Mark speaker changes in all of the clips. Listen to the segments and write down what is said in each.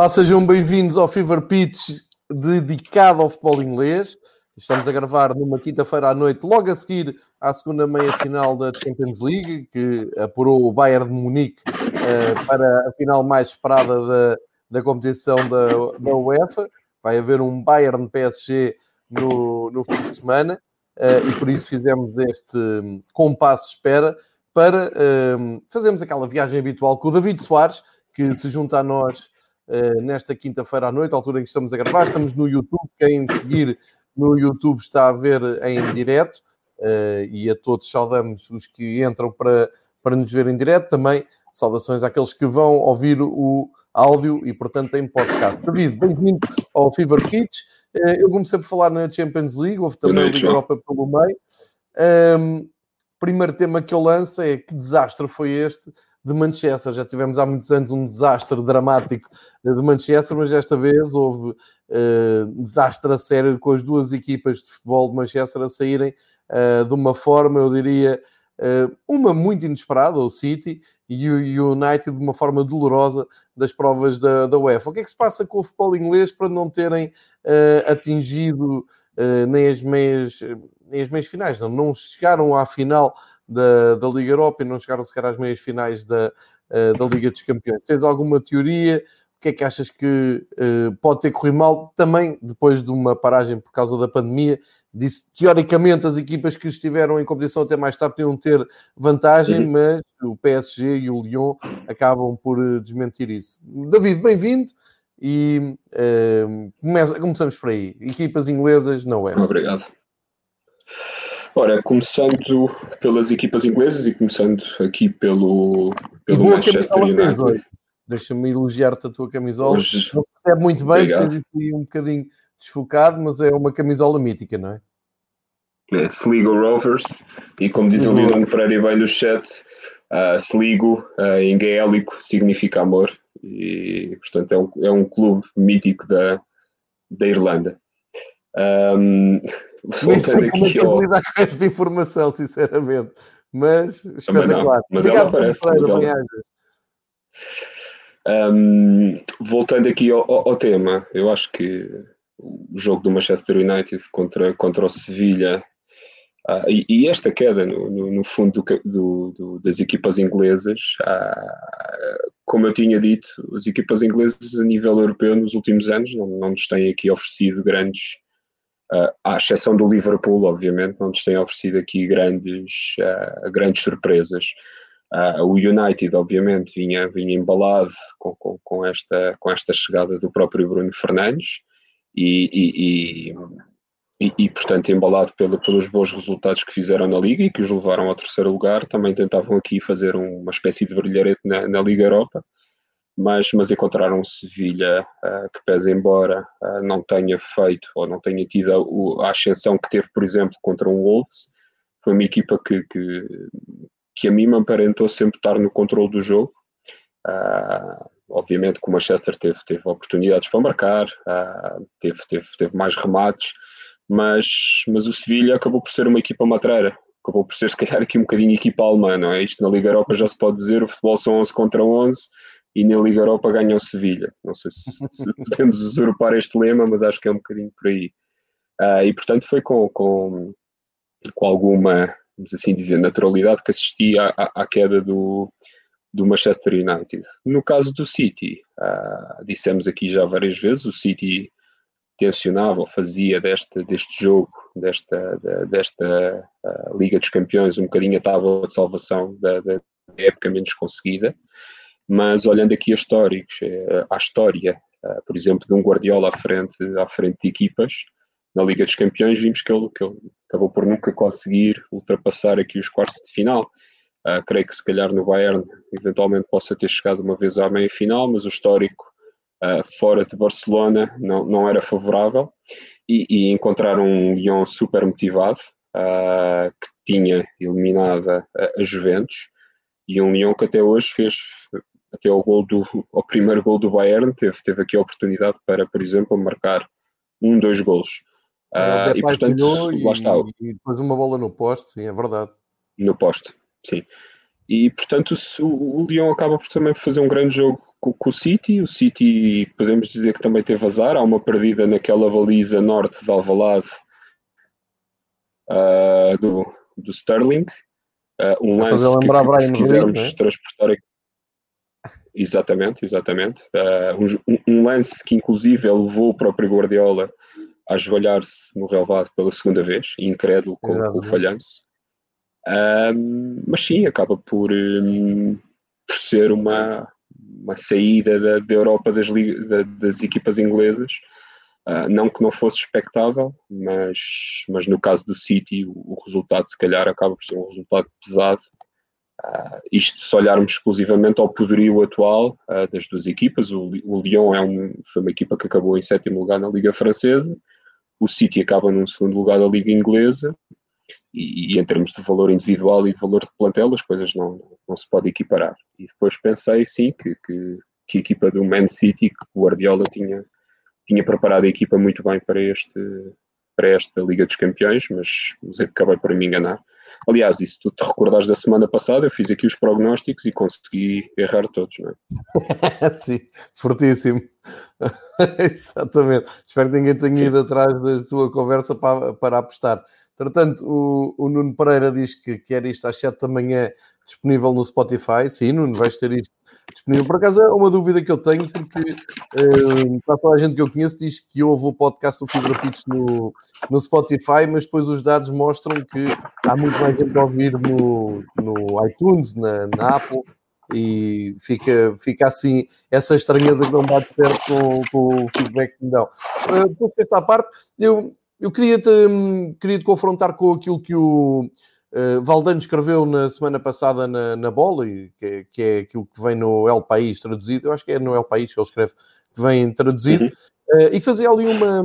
Speaker 1: Olá, sejam bem-vindos ao Fever Pitch dedicado ao futebol inglês. Estamos a gravar numa quinta-feira à noite, logo a seguir à segunda meia-final da Champions League, que apurou o Bayern de Munique uh, para a final mais esperada da, da competição da, da UEFA. Vai haver um Bayern PSG no, no fim de semana uh, e por isso fizemos este compasso de espera para uh, fazermos aquela viagem habitual com o David Soares, que se junta a nós nesta quinta-feira à noite, altura em que estamos a gravar. Estamos no YouTube, quem seguir no YouTube está a ver em direto uh, e a todos saudamos os que entram para, para nos ver em direto. Também saudações àqueles que vão ouvir o áudio e, portanto, em podcast. David, bem-vindo ao Fever Pitch. Uh, eu comecei por falar na Champions League, houve também a Liga Europa pelo meio. Um, primeiro tema que eu lanço é que desastre foi este de Manchester. Já tivemos há muitos anos um desastre dramático de Manchester, mas desta vez houve uh, desastre a sério com as duas equipas de futebol de Manchester a saírem uh, de uma forma, eu diria, uh, uma muito inesperada, o City, e o United de uma forma dolorosa das provas da, da UEFA. O que é que se passa com o futebol inglês para não terem atingido nem as meias nem as meias finais, não, não chegaram à final da, da Liga Europa e não chegaram sequer às meias finais da, uh, da Liga dos Campeões. Tens alguma teoria? O que é que achas que uh, pode ter corrido mal? Também depois de uma paragem por causa da pandemia, disse teoricamente as equipas que estiveram em competição até mais tarde podiam ter vantagem, uhum. mas o PSG e o Lyon acabam por uh, desmentir isso. David, bem-vindo e uh, começa, começamos por aí. Equipas inglesas não é.
Speaker 2: Obrigado. Ora, começando pelas equipas inglesas e começando aqui pelo, pelo Manchester United.
Speaker 1: Deixa-me elogiar-te a tua camisola. Hoje... Não percebe muito bem, porque tens aqui um bocadinho desfocado, mas é uma camisola mítica, não é?
Speaker 2: É, Sligo Rovers, e como diz o Leon Pereira bem no chat, uh, Sligo uh, em gaélico significa amor, e portanto é um, é um clube mítico da, da Irlanda. Um,
Speaker 1: nem sei como é que ao... lidar com esta informação, sinceramente. Mas espetacular.
Speaker 2: Mas Obrigado ela aparece. Mas ela... Um, voltando aqui ao, ao, tema, eu acho que o jogo do Manchester United contra, contra o Sevilha uh, e, e, esta queda no, no, no fundo do, do, do, das equipas inglesas, uh, como eu tinha dito, as equipas inglesas a nível europeu nos últimos anos não, não nos têm aqui oferecido grandes Uh, à exceção do Liverpool, obviamente, não nos tem oferecido aqui grandes, uh, grandes surpresas. Uh, o United, obviamente, vinha, vinha embalado com, com, com, esta, com esta chegada do próprio Bruno Fernandes e, e, e, e portanto, embalado pelo, pelos bons resultados que fizeram na Liga e que os levaram ao terceiro lugar, também tentavam aqui fazer uma espécie de brilharete na, na Liga Europa mas, mas encontraram um Sevilha uh, que, pese embora uh, não tenha feito ou não tenha tido a, a, ascensão que teve, por exemplo, contra um Wolves, foi uma equipa que, que, que a mim me aparentou sempre estar no controle do jogo. Uh, obviamente que o Manchester teve, teve oportunidades para marcar, teve, teve, teve mais remates, mas, mas o Sevilha acabou por ser uma equipa matreira, acabou por ser se calhar aqui um bocadinho equipa alemã, não é? Isto na Liga Europa já se pode dizer, o futebol são 11 contra 11, e na Liga Europa ganhou o Sevilha. Não sei se, se podemos usurpar este lema, mas acho que é um bocadinho por aí. Uh, e portanto foi com, com, com alguma, vamos assim dizer, naturalidade que assisti à, à, queda do, do Manchester United. No caso do City, uh, dissemos aqui já várias vezes, o City tensionava ou fazia deste, deste jogo, desta, desta uh, Liga dos Campeões, um bocadinho a tábua de salvação da, da época menos conseguida mas olhando aqui a históricos, eh, à história, eh, por exemplo, de um Guardiola à frente, à frente de equipas, na Liga dos Campeões, vimos que ele, que ele acabou por nunca conseguir ultrapassar aqui os quartos de final. Uh, creio que se calhar no Bayern eventualmente possa ter chegado uma vez à meia final, mas o histórico uh, fora de Barcelona não, não era favorável e, e encontraram um Lyon super motivado uh, que tinha eliminada a, a Juventus e um Lyon que até hoje fez até ao, gol do, ao primeiro gol do Bayern, teve, teve aqui a oportunidade para, por exemplo, marcar um, dois golos.
Speaker 1: Uh, e portanto, e, lá está. E depois uma bola no poste, sim, é verdade.
Speaker 2: No poste, sim. E portanto, o, o Lyon acaba por também fazer um grande jogo com, com, o City. O City, podemos dizer que também teve azar. Há uma perdida naquela baliza norte de Alvalade uh, do, do Sterling. Uh, um lance fazer lembrar que, que, se quisermos é? transportar aqui. Exatamente, exatamente. Uh, um, um, lance que inclusive levou o próprio Guardiola a ajoelhar-se no relevado pela segunda vez, incrédulo com, com o falhanço. Um, mas sim, acaba por, um, por ser uma, uma saída da, da Europa das, da, das equipas inglesas. Uh, não que não fosse expectável, mas, mas no caso do City, o, o resultado, se calhar, acaba por ser um resultado pesado. Uh, isto se olharmos exclusivamente ao poderio atual uh, das duas equipas, o, o Lyon é um, foi uma equipa que acabou em sétimo lugar na Liga Francesa, o City acaba num segundo lugar da Liga Inglesa, e, e, em termos de valor individual e de valor de plantel, as coisas não, não se podem equiparar. E depois pensei, sim, que, que, que a equipa do Man City, que o Guardiola tinha, tinha preparado a equipa muito bem para, este, para esta Liga dos Campeões, mas, mas acabei por me enganar. Aliás, isso tu te recordares da semana passada, eu fiz aqui os prognósticos e consegui errar todos, não
Speaker 1: é? Sim, fortíssimo. Exatamente. Espero que ninguém tenha ido atrás da tua conversa para, para apostar. Portanto, o, o, Nuno Pereira diz que quer isto às 7 da manhã disponível no Spotify. Sim, Nuno, vais ter isto disponível. Por acaso é uma dúvida que eu tenho, porque uh, toda a gente que eu conheço diz que ouve o podcast do Fibra Pitch no, no Spotify, mas depois os dados mostram que há muito mais gente a ouvir no, no iTunes, na, na Apple, e fica, fica assim essa estranheza que não bate certo com, com o feedback que me dão. Uh, depois desta parte, eu eu queria-te queria -te confrontar com aquilo que o uh, Valdano escreveu na semana passada na, na bola, que é, que é aquilo que vem no El País traduzido. Eu acho que é no El País que ele escreve, que vem traduzido, uhum. uh, e fazer ali uma,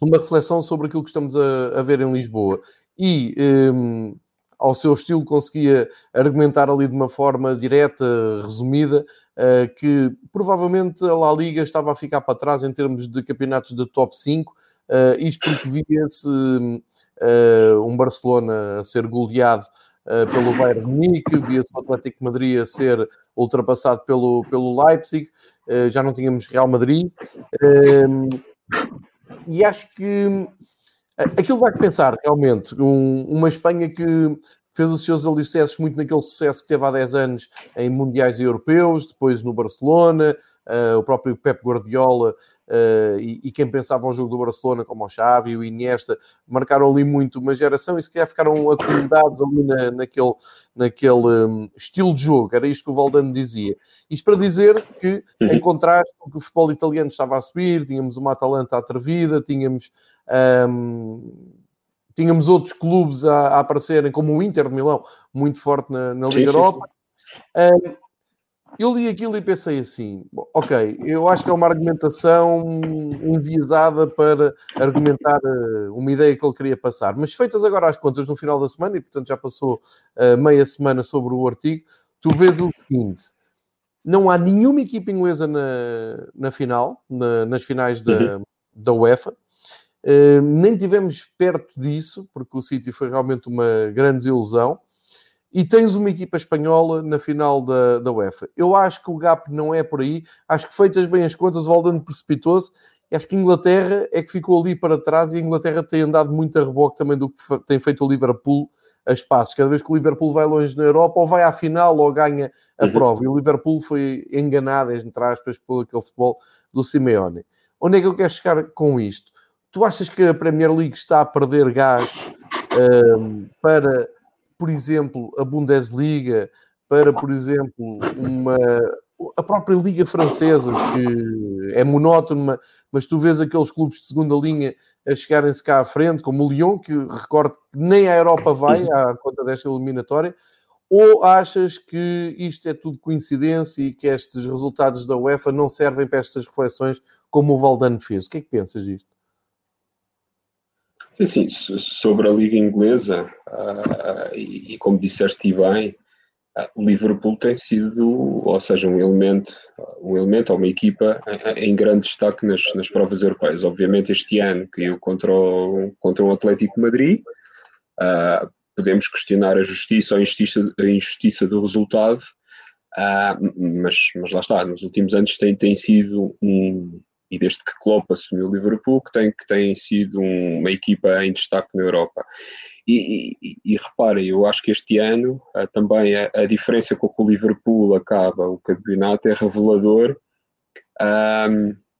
Speaker 1: uma reflexão sobre aquilo que estamos a, a ver em Lisboa. E. Um, ao seu estilo, conseguia argumentar ali de uma forma direta, resumida, uh, que provavelmente a La Liga estava a ficar para trás em termos de campeonatos de top 5, Uh, isto porque via-se um Barcelona a ser goleado uh, pelo Bayern Munique, via-se o Atlético Madrid a ser ultrapassado pelo, pelo Leipzig, já não tínhamos Real Madrid. e acho que aquilo vai pensar realmente. Um, uma Espanha que fez os seus alicerces muito naquele sucesso que teve há 10 anos em mundiais europeus, depois no Barcelona, uh, o próprio Pep Guardiola uh, e, e, quem pensava o jogo do Barcelona, como o Xavi e o Iniesta, marcaram ali muito uma geração e se calhar ficaram acomodados ali na, naquele, naquele um, estilo de jogo, era isto que o Valdano dizia. Isto para dizer que, uhum. em contraste com que o futebol italiano estava a subir, tínhamos uma Atalanta atrevida, tínhamos... Um, tínhamos outros clubes a, a, aparecerem, como o Inter de Milão, muito forte na, na Liga sim, Europa. Sim, sim. Um, eu li aquilo e pensei assim: ok, eu acho que é uma argumentação enviesada para argumentar uh, uma ideia que ele queria passar, mas feitas agora as contas no final da semana, e portanto já passou uh, meia semana sobre o artigo, tu vês o seguinte: não há nenhuma equipa inglesa na, na final, na, nas finais da, uhum. da UEFA. Uh, nem tivemos perto disso, porque o City foi realmente uma grande desilusão e tens uma equipa espanhola na final da, da UEFA. Eu acho que o gap não é por aí. Acho que feitas bem as contas, o Valdano precipitou-se. Acho que a Inglaterra é que ficou ali para trás e a Inglaterra tem andado muito a reboque também do que tem feito o Liverpool a espaços. Cada vez que o Liverpool vai longe na Europa, ou vai à final ou ganha a uhum. prova. E o Liverpool foi enganado, entre aspas, por aquele futebol do Simeone. Onde é que eu quero chegar com isto? Tu achas que a Premier League está a perder gás um, para por exemplo, a Bundesliga, para, por exemplo, uma, a própria Liga Francesa, que é monótona, mas tu vês aqueles clubes de segunda linha a chegarem-se cá à frente, como o Lyon, que recordo que nem a Europa vai à conta desta eliminatória, ou achas que isto é tudo coincidência e que estes resultados da UEFA não servem para estas reflexões como o Valdano fez? O que é que pensas disto?
Speaker 2: Sim, sobre a Liga Inglesa, uh, e, e, como disseste bem, uh, o Liverpool tem sido, ou seja, um elemento, um elemento ou uma equipa em, grande destaque nas, nas provas europeias. Obviamente, este ano caiu contra o, contra o Atlético Madrid. Uh, podemos questionar a justiça ou a injustiça, a injustiça do resultado, mas, mas lá está, nos últimos anos tem, tem sido um, e desde que Klopp assumiu o Liverpool, que tem, que tem sido um, uma equipa em destaque na Europa. E, e, e reparem, eu acho que este ano uh, também a, a, diferença com que o Liverpool acaba o campeonato é revelador,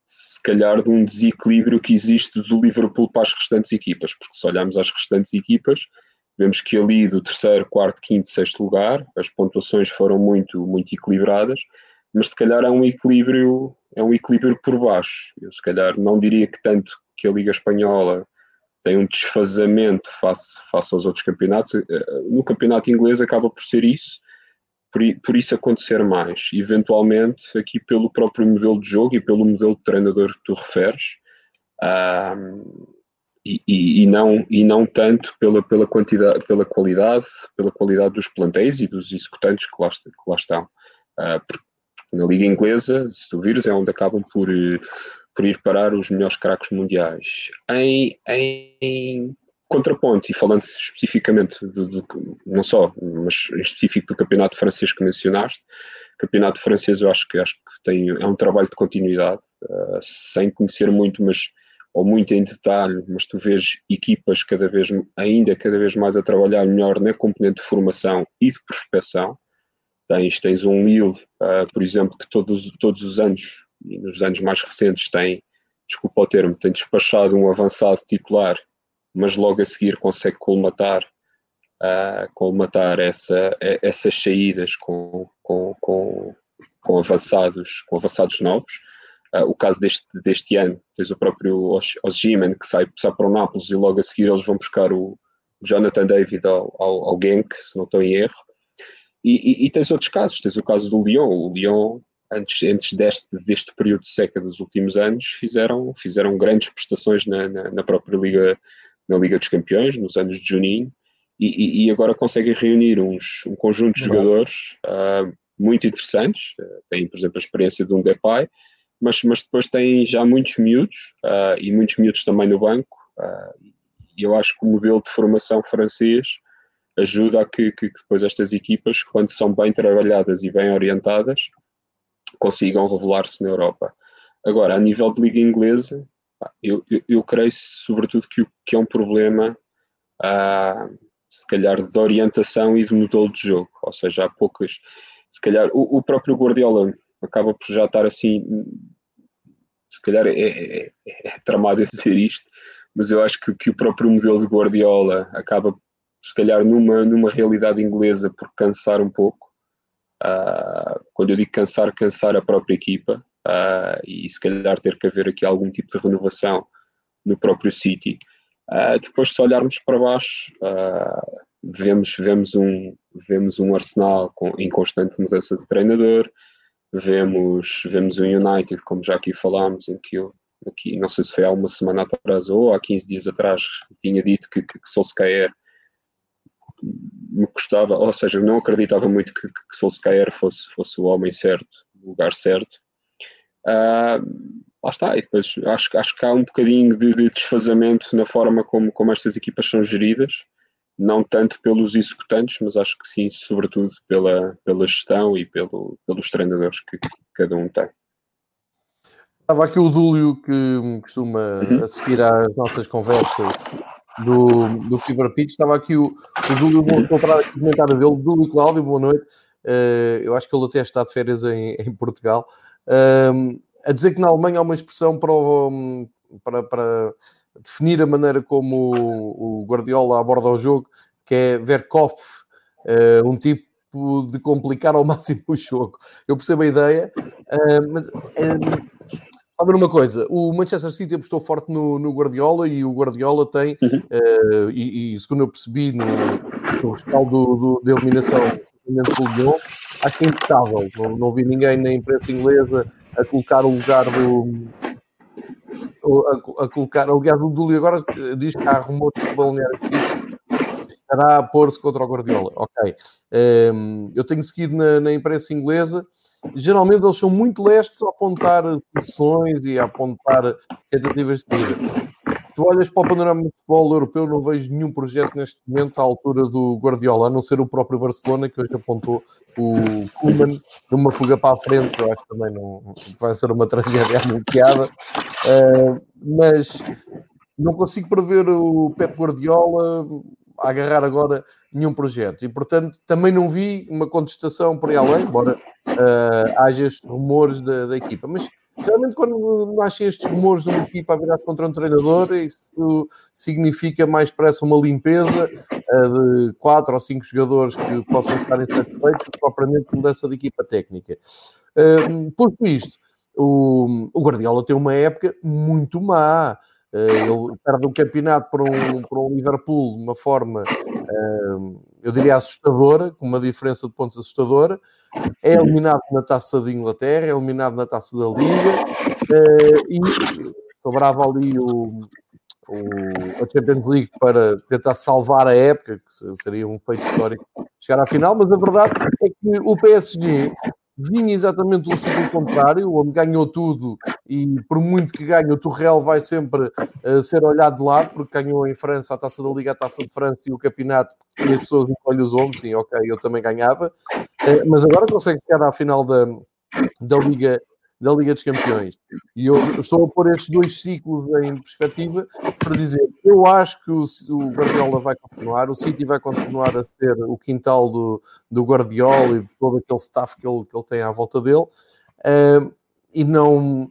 Speaker 2: se calhar, de um desequilíbrio que existe do Liverpool para as restantes equipas, porque se olharmos às restantes equipas, vemos que ali do terceiro, quarto, quinto, sexto lugar, as pontuações foram muito, muito equilibradas, mas se calhar é um equilíbrio, é um equilíbrio por baixo. Eu se calhar não diria que tanto que a Liga Espanhola tem um desfazamento face, face aos outros campeonatos. Eh, no campeonato inglês acaba por ser isso, por, por isso acontecer mais. Eventualmente, aqui pelo próprio modelo de jogo e pelo modelo de treinador que tu referes, um, e, e, não, e não tanto pela, pela, quantidade, pela qualidade, pela qualidade dos plantéis e dos executantes que lá, que lá estão. Uh, porque na Liga Inglesa, se tu vires, é onde acabam por, eh, por ir parar os melhores craques mundiais. Em, em contraponto, e falando especificamente, do, do, não só, mas em específico do campeonato francês que mencionaste, campeonato francês eu acho que, acho que tem, é um trabalho de continuidade, uh, sem conhecer muito, mas ou muito em detalhe, mas tu vês equipas cada vez, ainda cada vez mais a trabalhar melhor na componente de formação e de prospecção. Tens, tens um Lille, uh, por exemplo, que todos, todos os anos e nos anos mais recentes tem, desculpa o termo, tem despachado um avançado titular, mas logo a seguir consegue colmatar, uh, colmatar essa, essas saídas com, com, com, com, avançados, com avançados novos. Uh, o caso deste, deste ano, tens o próprio Osgiman que sai, sai para o Nápoles e logo a seguir eles vão buscar o Jonathan David ao, ao, ao Genk, se não estou em erro. E, e, e, tens outros casos, tens o caso do Lyon. O Lyon antes, antes deste, deste período de seca dos últimos anos, fizeram, fizeram grandes prestações na, na, na própria Liga, na Liga dos Campeões, nos anos de Juninho, e, e agora conseguem reunir uns, um conjunto de jogadores uh, muito interessantes. Uh, tem, por exemplo, a experiência de um Depay, mas, mas depois tem já muitos miúdos, uh, e muitos miúdos também no banco, e eu acho que o modelo de formação francês ajuda a que, que, depois estas equipas, quando são bem trabalhadas e bem orientadas, consigam revelar-se na Europa. Agora, a nível de liga inglesa, eu, eu, eu creio sobretudo que, que é um problema, ah, se calhar, de orientação e de modelo de jogo, ou seja, há poucas, se calhar, o, o próprio Guardiola acaba por já estar assim, se calhar é, é, é, é tramado dizer isto, mas eu acho que, que o próprio modelo de Guardiola acaba, se calhar, numa, numa realidade inglesa por cansar um pouco, Uh, quando eu digo cansar, cansar a própria equipa uh, e se calhar ter que haver aqui algum tipo de renovação no próprio City. Uh, depois, se olharmos para baixo, vemos, vemos, um, vemos um Arsenal com, em constante mudança de treinador, vemos, vemos um United, como já aqui falámos, em que eu, aqui, não sei se foi há uma semana atrás ou há 15 dias atrás, tinha dito que, que, que Solskjaer me custava, ou seja, não acreditava muito que, que Solskjaer fosse, fosse o homem certo, o lugar certo. Uh, lá está, e depois acho, acho que há um bocadinho de, de, desfazamento na forma como, como estas equipas são geridas, não tanto pelos executantes, mas acho que sim, sobretudo pela, pela gestão e pelo, pelos treinadores que, que cada um tem.
Speaker 1: Estava aqui o Dúlio que costuma uhum. assistir às nossas conversas do, do Fever Pitch. Estava aqui o, o Dúlio, vou encontrar aqui o comentário dele. Dúlio Cláudio, boa noite. Uh, eu acho que ele até está de férias em, em Portugal. Uh, a dizer que na Alemanha há uma expressão para, o, para, para definir a maneira como o, o, Guardiola aborda o jogo, que é Verkopf, uh, um tipo de complicar ao máximo o jogo. Eu percebo a ideia, mas a ver uma coisa, o Manchester City apostou forte no, no Guardiola e o Guardiola tem, uhum. uh, e, e, segundo eu percebi no, no rescaldo do, da eliminação do Lyon, acho que é impecável. Não, não vi ninguém na imprensa inglesa a colocar o lugar do. A, a colocar, aliás, o Dúlio agora diz que há rumores de balneário estará a pôr-se contra o Guardiola. Ok. Um, eu tenho seguido na, na imprensa inglesa geralmente eles são muito lestes a apontar soluções e a apontar tentativas de saída. tu olhas para o panorama do futebol europeu, não vejo nenhum projeto neste momento à altura do Guardiola, a não ser o próprio Barcelona, que hoje apontou o Koeman numa fuga para a frente, que eu acho também não vai ser uma tragédia anunciada. Uh, mas não consigo prever o Pep Guardiola a agarrar agora nenhum projeto. E, portanto, também não vi uma contestação por aí além, embora uh, haja estes rumores da, da equipa. Mas Geralmente, quando nascem estes rumores de uma equipa a virar-se contra um treinador, isso significa mais depressa uma limpeza uh, de quatro ou cinco jogadores que possam estar insatisfeitos que propriamente mudança de equipa técnica. Uh, posto isto, o, o Guardiola tem uma época muito má. Uh, ele perde o campeonato para um, para um Liverpool de uma forma, uh, eu diria, assustadora, com uma diferença de pontos assustadora. É eliminado na taça de Inglaterra, é eliminado na taça da Liga uh, e sobrava ali o, o, a Champions League para tentar salvar a época, que seria um feito histórico chegar à final, mas a verdade é que o PSG vinha exatamente do ciclo contrário, o homem ganhou tudo e por muito que ganhe, o Torrel vai sempre uh, ser olhado de lado, porque ganhou em França a Taça da Liga, a Taça de França e o campeonato, e as pessoas encolhem os ombros, sim, ok, eu também ganhava, uh, mas agora consegue chegar à final da, da Liga da Liga dos Campeões. E eu estou a pôr estes dois ciclos em perspectiva para dizer eu acho que o, o Guardiola vai continuar, o City vai continuar a ser o quintal do, do Guardiola e de todo aquele staff que ele, que ele tem à volta dele. Uh, e não.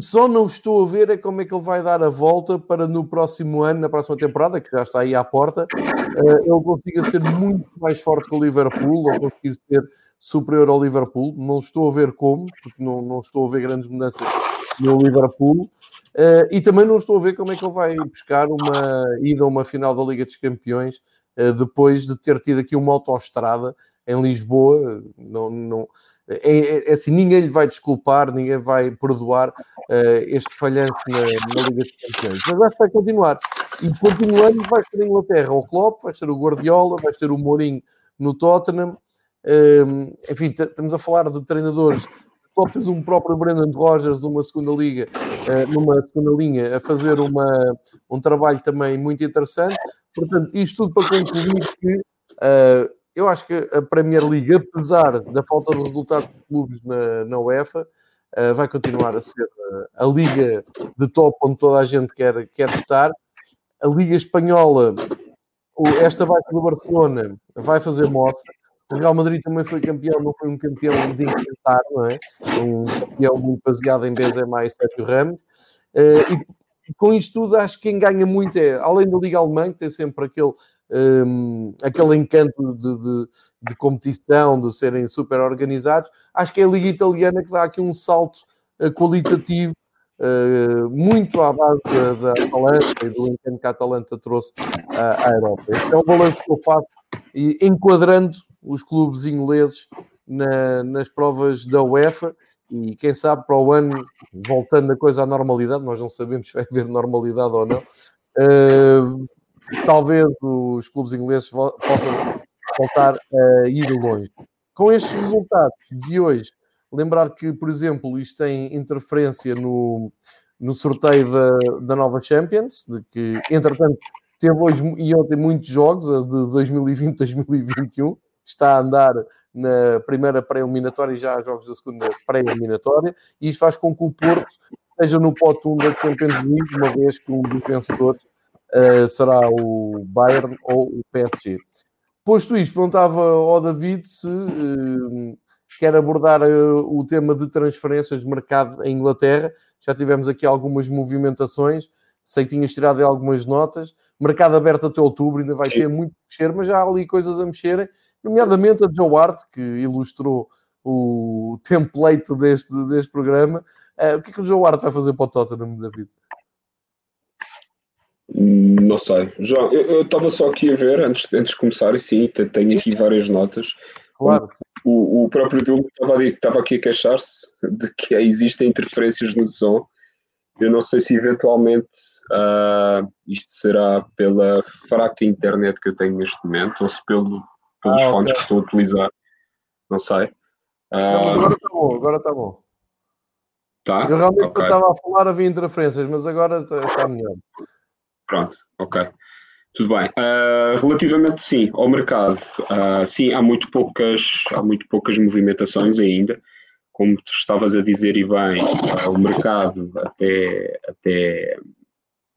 Speaker 1: Só não estou a ver é como é que ele vai dar a volta para no próximo ano, na próxima temporada, que já está aí à porta, uh, ele consiga ser muito mais forte que o Liverpool, ou conseguir ser superior ao Liverpool. Não estou a ver como, porque não, não estou a ver grandes mudanças no Liverpool. Uh, e também não estou a ver como é que ele vai buscar uma ida a uma final da Liga dos Campeões uh, depois de ter tido aqui uma autoestrada em Lisboa. Não, não, é, é, é, assim, ninguém lhe vai desculpar, ninguém vai perdoar uh, este falhanço na, na, Liga dos Campeões. Mas acho que vai continuar. E continuando, vai ser a Inglaterra o Klopp, vai ser o Guardiola, vai ser o Mourinho no Tottenham. Um, enfim, estamos a falar de treinadores. Tu tens um próprio Brendan Rodgers numa segunda liga, uh, numa segunda linha, a fazer uma, um trabalho também muito interessante. Portanto, isto tudo para concluir que uh, eu acho que a Premier League, apesar da falta de resultados dos clubes na, na UEFA, uh, vai continuar a ser a liga de top onde toda a gente quer, quer estar. A Liga Espanhola, esta baixa do Barcelona, vai fazer moça o Real Madrid também foi campeão, não foi um campeão de encantar, não é? Um campeão muito baseado em Benzema e Sérgio Ramos. Uh, e com isto tudo, acho que quem ganha muito é, além da Liga Alemã, que tem sempre aquele, um, aquele encanto de, de, de, competição, de serem super organizados, acho que é a Liga Italiana que dá aqui um salto uh, qualitativo Uh, muito à base da, da Atalanta e do encanto que a Atalanta trouxe à, à Europa. Este é o balanço que eu faço e enquadrando os clubes ingleses na, nas provas da UEFA e quem sabe para o ano, voltando a coisa à normalidade, nós não sabemos se vai haver normalidade ou não, uh, talvez os clubes ingleses possam voltar a ir longe. Com estes resultados de hoje, lembrar que, por exemplo, isto tem interferência no, no sorteio da, da nova Champions, de que, entretanto, teve hoje e ontem muitos jogos, de 2020-2021, está a andar na primeira pré-eliminatória e já há jogos da segunda pré-eliminatória, e isto faz com que o Porto esteja no pote 1 da Champions League, uma vez que um dos vencedores uh, será o Bayern ou o PSG. Posto isto, perguntava ao David se uh, quer abordar uh, o tema de transferências de mercado em Inglaterra. Já tivemos aqui algumas movimentações, sei que tinhas tirado algumas notas. Mercado aberto até outubro, ainda vai ter muito a mexer, mas já há ali coisas a mexerem nomeadamente a Joe Hart, que ilustrou o template deste, deste programa. Uh, o que é que o Joe Hart vai fazer para o Tottenham, David?
Speaker 2: Não sei. João, eu estava só aqui a ver, antes, antes de começar, e sim, tenho aqui várias notas.
Speaker 1: Claro.
Speaker 2: O, o próprio Diogo estava, aqui a queixar-se de que existem interferências no som. Eu não sei se eventualmente uh, isto será pela fraca internet que eu tenho neste momento ou se pelo pelos ah, fones okay. que estou a utilizar. Não sei.
Speaker 1: Ah, agora está bom, agora está bom.
Speaker 2: Tá?
Speaker 1: Eu realmente okay. estava a falar havia interferências, mas agora está melhor.
Speaker 2: Pronto, ok. Tudo bem. Uh, relativamente, sim, ao mercado, uh, sim, há muito, poucas, há muito poucas movimentações ainda. Como tu estavas a dizer, e bem, uh, o mercado até, até,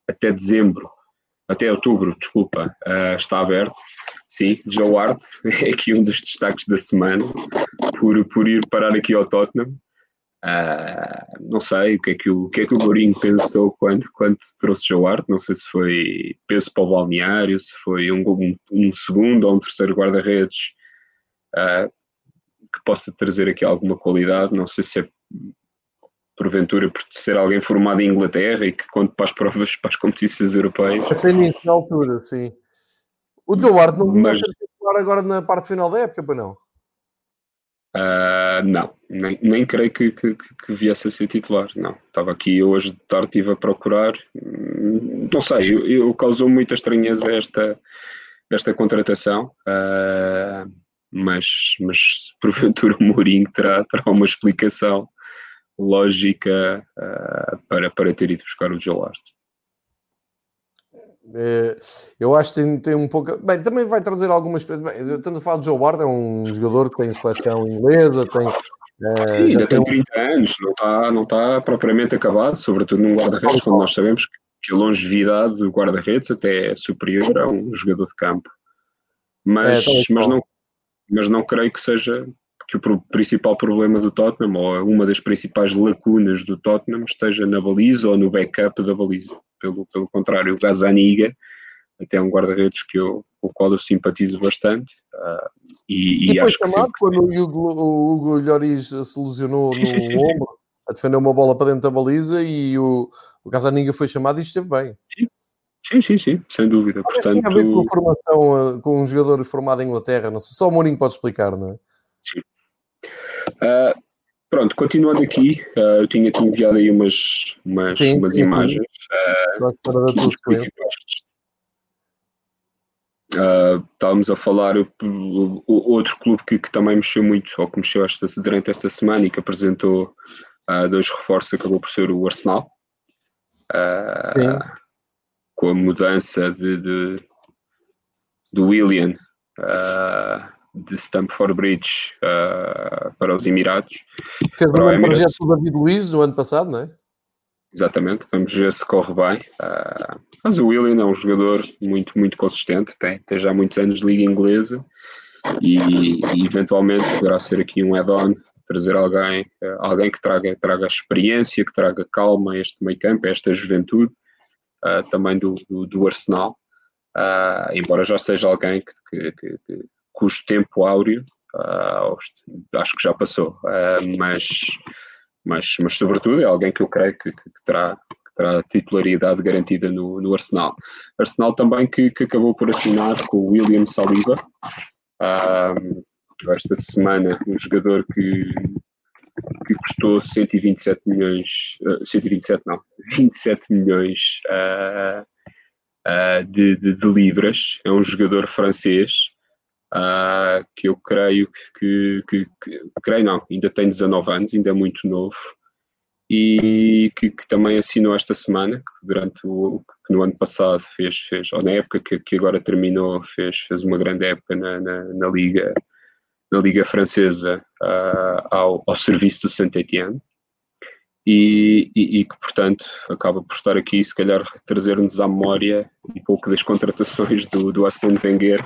Speaker 2: até dezembro, até outubro, desculpa, está aberto. Sim, Joe Hart é aqui um dos destaques da semana, por, por ir parar aqui ao Tottenham. Uh, não sei o que é que o, o, que é que o Mourinho pensou quando, quando trouxe Joe Hart, não sei se foi peso para o balneário, se foi um, um, um segundo ou um terceiro guarda-redes uh, que possa trazer aqui alguma qualidade, não sei se é porventura por ser alguém formado em Inglaterra e que conta para as provas para as competições europeias.
Speaker 1: Ser nisso na altura, sim. O Joe Hart não Mas... vai agora na parte final da época, para não?
Speaker 2: Uh, não, nem, nem creio que, que, que, viesse a ser titular. Não, estava aqui hoje de tarde, estive a procurar. Hum, não sei, eu, eu causou muita estranheza esta, esta contratação, uh, mas, mas porventura o Mourinho terá, terá uma explicação lógica uh, para, para ter ido buscar o.
Speaker 1: É, eu acho que tem, tem um pouco. Bem, também vai trazer algumas. Bem, estamos a falar de Joe Bard, é um jogador que tem seleção inglesa, tem.
Speaker 2: É, Sim, ainda tem, tem 30 anos, não está, não está propriamente acabado, sobretudo num guarda-redes, quando nós sabemos que a longevidade do guarda-redes até é superior a um jogador de campo. Mas, é, mas, não, mas não creio que seja que o principal problema do Tottenham, ou uma das principais lacunas do Tottenham, esteja na baliza ou no backup da baliza. Pelo, pelo contrário, o Gazaniga até é um guarda-redes que eu, com o qual eu simpatizo bastante. Uh, e,
Speaker 1: e, e foi chamado quando o Hugo, o Hugo Lloris se lesionou sim, no sim, sim, ombro a defender uma bola para dentro da baliza e o, o Gazaniga foi chamado e esteve bem.
Speaker 2: Sim. Sim, sim, sim, sem dúvida. Portanto... Tem a
Speaker 1: ver com a formação, com um jogador formado em Inglaterra, não sei, só o Mourinho pode explicar, não é?
Speaker 2: Sim. Uh, pronto, continuando aqui, uh, eu tinha-te enviado aí umas, umas, sim, umas sim, imagens. Sim. Uh, estávamos a falar o, o, outro clube que, que, também mexeu muito, ou que mexeu esta, durante esta semana e que apresentou uh, dois reforços, acabou por ser o Arsenal. Uh, com a mudança de, de do William de Stamford Bridge para os Emirados.
Speaker 1: Fez um projeto do David Luiz no ano passado, não é?
Speaker 2: Exatamente, vamos ver se corre bem. Uh, mas o William é um jogador muito, muito consistente, tem, tem já muitos anos de liga inglesa e, e eventualmente poderá ser aqui um add-on, trazer alguém, uh, alguém que traga, traga experiência, que traga calma a este meio campo, a esta juventude uh, também do, do, do Arsenal. embora já seja alguém que, que, que cujo tempo áureo acho que já passou, mas mas, mas sobretudo é alguém que eu creio que, que, que terá, terá titularidade garantida no, no Arsenal. Arsenal também que, que acabou por assinar com o William Saliba, um, esta semana, um jogador que, que custou 127 milhões, uh, 127 não, 27 milhões uh, uh, de, de, de libras, é um jogador francês, uh, que eu creio que, que, que, creio não, ainda tem 19 anos, ainda é muito novo, e que, que também assinou esta semana, que durante o que no ano passado fez, fez ou na época que, que agora terminou, fez, fez uma grande época na, na, na Liga na Liga Francesa uh, ao, ao serviço do Saint-Étienne. E, e, e, que, portanto, acaba por estar aqui, se calhar, trazer-nos à memória um pouco das contratações do, do Arsène Wenger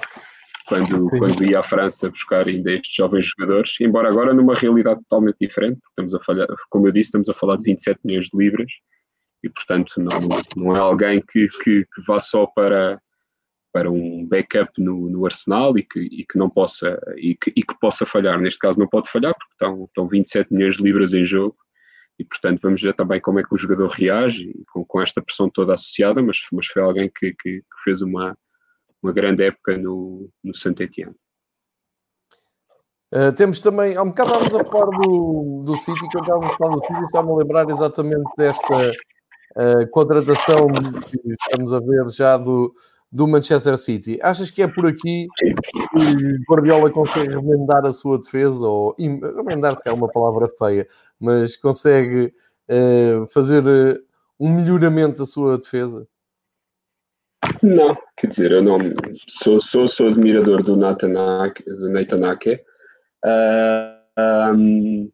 Speaker 2: quando, quando ia à França buscar ainda estes jovens jogadores, embora agora numa realidade totalmente diferente, porque estamos a falar, como eu disse, estamos a falar de 27 milhões de libras e, portanto, não, não é alguém que, que, que vá só para, para um backup no, no Arsenal e que, e que não possa e que, e que possa falhar. Neste caso não pode falhar porque estão, estão 27 milhões de libras em jogo e portanto vamos ver também como é que o jogador reage com, com esta pressão toda associada, mas, mas foi alguém que, que, que fez uma, uma grande época no, no Saint-Étienne.
Speaker 1: Uh, temos também, há um bocado estávamos a falar do, do City, quando estávamos a falar do City, estava a lembrar exatamente desta uh, contratação que estamos a ver já do, do Manchester City. Achas que é por aqui que Guardiola consegue remendar a sua defesa, ou remendar se é uma palavra feia, mas consegue uh, fazer um melhoramento da sua defesa?
Speaker 2: Não, quer dizer, eu não sou, sou, sou admirador do Nathan Ake, do. Uh, um,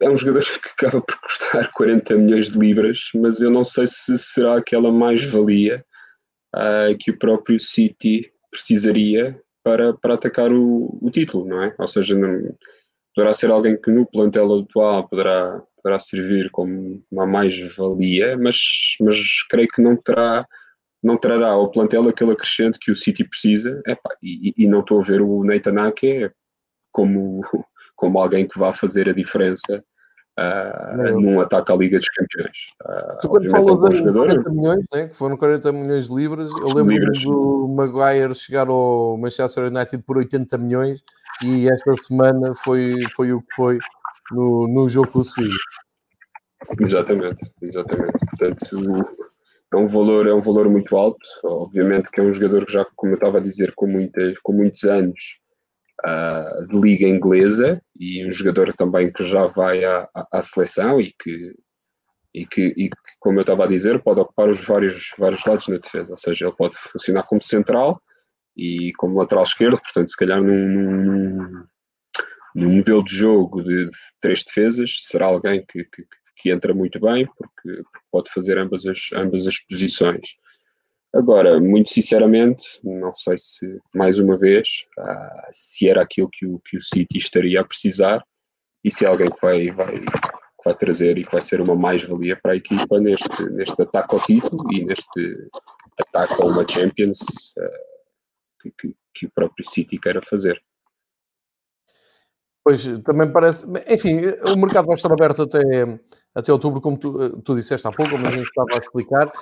Speaker 2: é um jogador que acaba por custar 40 milhões de libras, mas eu não sei se será aquela mais-valia uh, que o próprio City precisaria para, para atacar o, o título, não é? Ou seja, não, poderá ser alguém que no plantel atual poderá, poderá servir como uma mais-valia, mas, mas creio que não terá não trará ao plantel aquele acrescente que o City precisa Epá, e, e, não estou a ver o Nathan Ake como, como alguém que vá fazer a diferença uh, num ataque à Liga dos Campeões.
Speaker 1: Uh, tu quando falas em 40 milhões, né, que foram 40 milhões de libras, eu lembro libras. do Maguire chegar ao Manchester United por 80 milhões e esta semana foi, foi o que foi no, no jogo com o.
Speaker 2: Exatamente, exatamente. Portanto, é um valor, é um valor muito alto. Obviamente que é um jogador que já, como eu estava a dizer, com, muitas, com muitos anos uh, de liga inglesa e um jogador também que já vai à, à seleção e que, e que, e que, como eu estava a dizer, pode ocupar os vários, vários lados na defesa. Ou seja, ele pode funcionar como central e como lateral esquerdo, portanto, se calhar num, num, num modelo de jogo de, de, três defesas, será alguém que, que, que entra muito bem, porque, porque, pode fazer ambas as, ambas as posições. Agora, muito sinceramente, não sei se, mais uma vez, uh, se era aquilo que o, que o City estaria a precisar e se é alguém que vai, vai, que vai trazer e que vai ser uma mais-valia para a equipa neste, neste ataque ao título e neste ataque a uma Champions uh, que, que, que o próprio City queira fazer.
Speaker 1: Pois, também parece. Enfim, o mercado vai estar aberto até, até outubro, como tu, tu disseste há pouco, como a gente estava a explicar.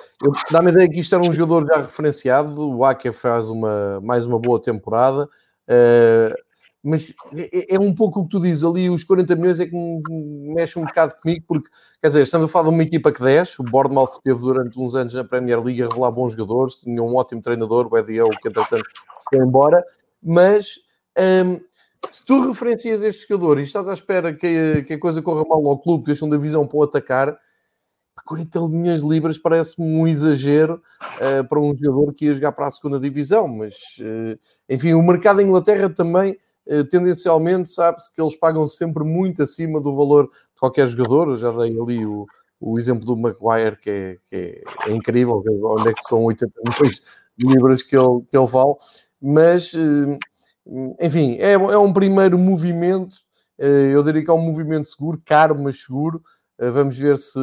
Speaker 1: Dá-me a ideia que isto era um jogador já referenciado. O Ake faz uma, mais uma boa temporada. Uh, mas é, é, um pouco o que tu dizes ali, os 40 milhões é que mexe um bocado comigo, porque, quer dizer, estamos a falar de uma equipa que desce, o Bournemouth teve durante uns anos na Premier League a revelar bons jogadores, tinha um ótimo treinador, o Eddie que entretanto se foi embora, mas um, se tu referencias este jogador e estás à espera que, que a coisa corra mal ao clube, deixam da visão para o atacar, 40 milhões de libras parece-me um exagero uh, para um jogador que ia jogar para a segunda divisão, mas uh, enfim, o mercado da Inglaterra também uh, tendencialmente sabe-se que eles pagam sempre muito acima do valor de qualquer jogador. Eu já dei ali o, o exemplo do Maguire, que é, que é, é incrível, onde é que são 80 milhões de libras que ele, que ele vale, mas enfim, é, é um primeiro movimento. Eh, eu diria que é um movimento seguro, caro, mas seguro. Eh, vamos ver se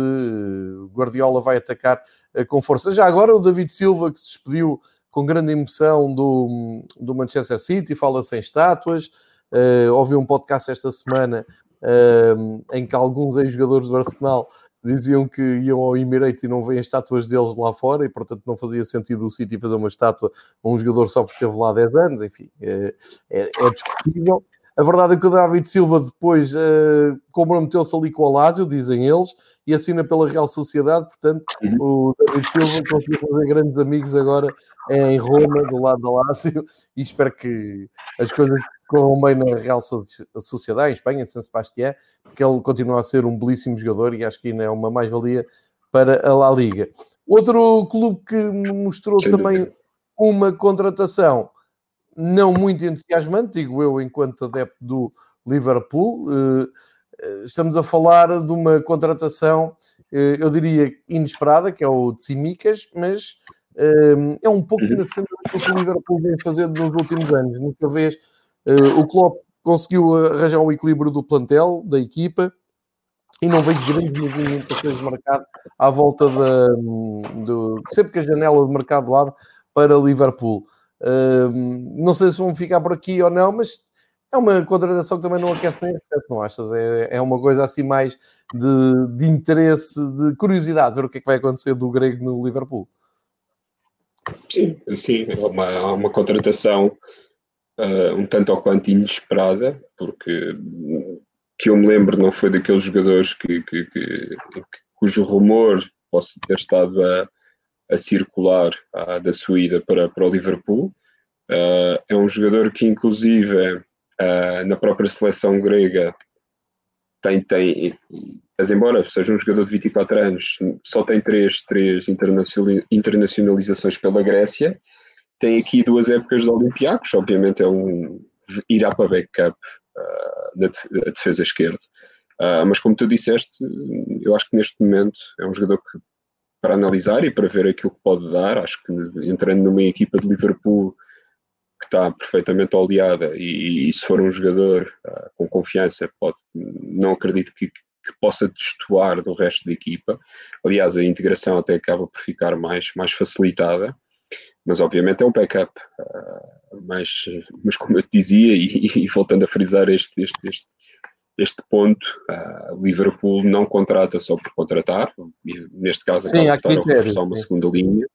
Speaker 1: Guardiola vai atacar eh, com força. Já agora, o David Silva, que se despediu com grande emoção do, do Manchester City, fala sem estátuas. Uh, ouvi um podcast esta semana uh, em que alguns ex-jogadores do Arsenal diziam que iam ao Emirates e não veem estátuas deles lá fora e, portanto, não fazia sentido o City fazer uma estátua a um jogador só porque esteve lá 10 anos. Enfim, é, é, é discutível. A verdade é que o David Silva depois uh, comprometeu-se ali com o Alásio, dizem eles, e assina pela Real Sociedade. Portanto, uhum. o David Silva conseguiu fazer grandes amigos agora em Roma, do lado da Lazio, e espero que as coisas corram bem na Real Sociedade, em Espanha, em San Sebastián, porque ele continua a ser um belíssimo jogador e acho que ainda é uma mais-valia para a La Liga. Outro clube que mostrou Sim, também uma contratação não muito entusiasmante, digo eu, enquanto adepto do Liverpool. Eh, eh, estamos a falar de uma contratação, eh, eu diria, inesperada, que é o Tsimikas, mas é um pouco uhum. na cena do que o Liverpool vem fazendo nos últimos anos. Nunca vez o Klopp conseguiu arranjar um equilíbrio do plantel, da equipa, e não vejo grandes movimentações de mercado à volta da, do, sempre que a janela de mercado abre para Liverpool. não sei se vão ficar por aqui ou não, mas é uma contratação que também não aquece nem arrefece, não achas? É, é uma coisa assim mais de, de interesse, de curiosidade, ver o que é que vai acontecer do grego no Liverpool.
Speaker 2: Sim, sim, é uma, é uma contratação uh, um tanto ou quanto inesperada, porque que eu me lembro não foi daqueles jogadores que, que, que cujo rumor possa ter estado a, a circular uh, da sua ida para, para o Liverpool. Uh, é um jogador que, inclusive, uh, na própria seleção grega tem, tem, mas embora seja um jogador de 24 anos, só tem três, três internacionalizações pela Grécia, tem aqui duas épocas de Olympiacos, obviamente é um irá para backup uh, na defesa esquerda. Uh, mas como tu disseste, eu acho que neste momento é um jogador que, para analisar e para ver aquilo que pode dar, acho que entrando numa equipa de Liverpool que está perfeitamente oleada e, e se for um jogador uh, com confiança, pode, não acredito que, que possa destoar do resto da equipa. Aliás, a integração até acaba por ficar mais, mais facilitada mas obviamente é um backup. Uh, mas, mas como eu te dizia, e, e voltando a frisar este, este, este, este ponto, uh, Liverpool não contrata só por contratar, neste caso
Speaker 1: sim, acaba
Speaker 2: por só uma sim. segunda linha.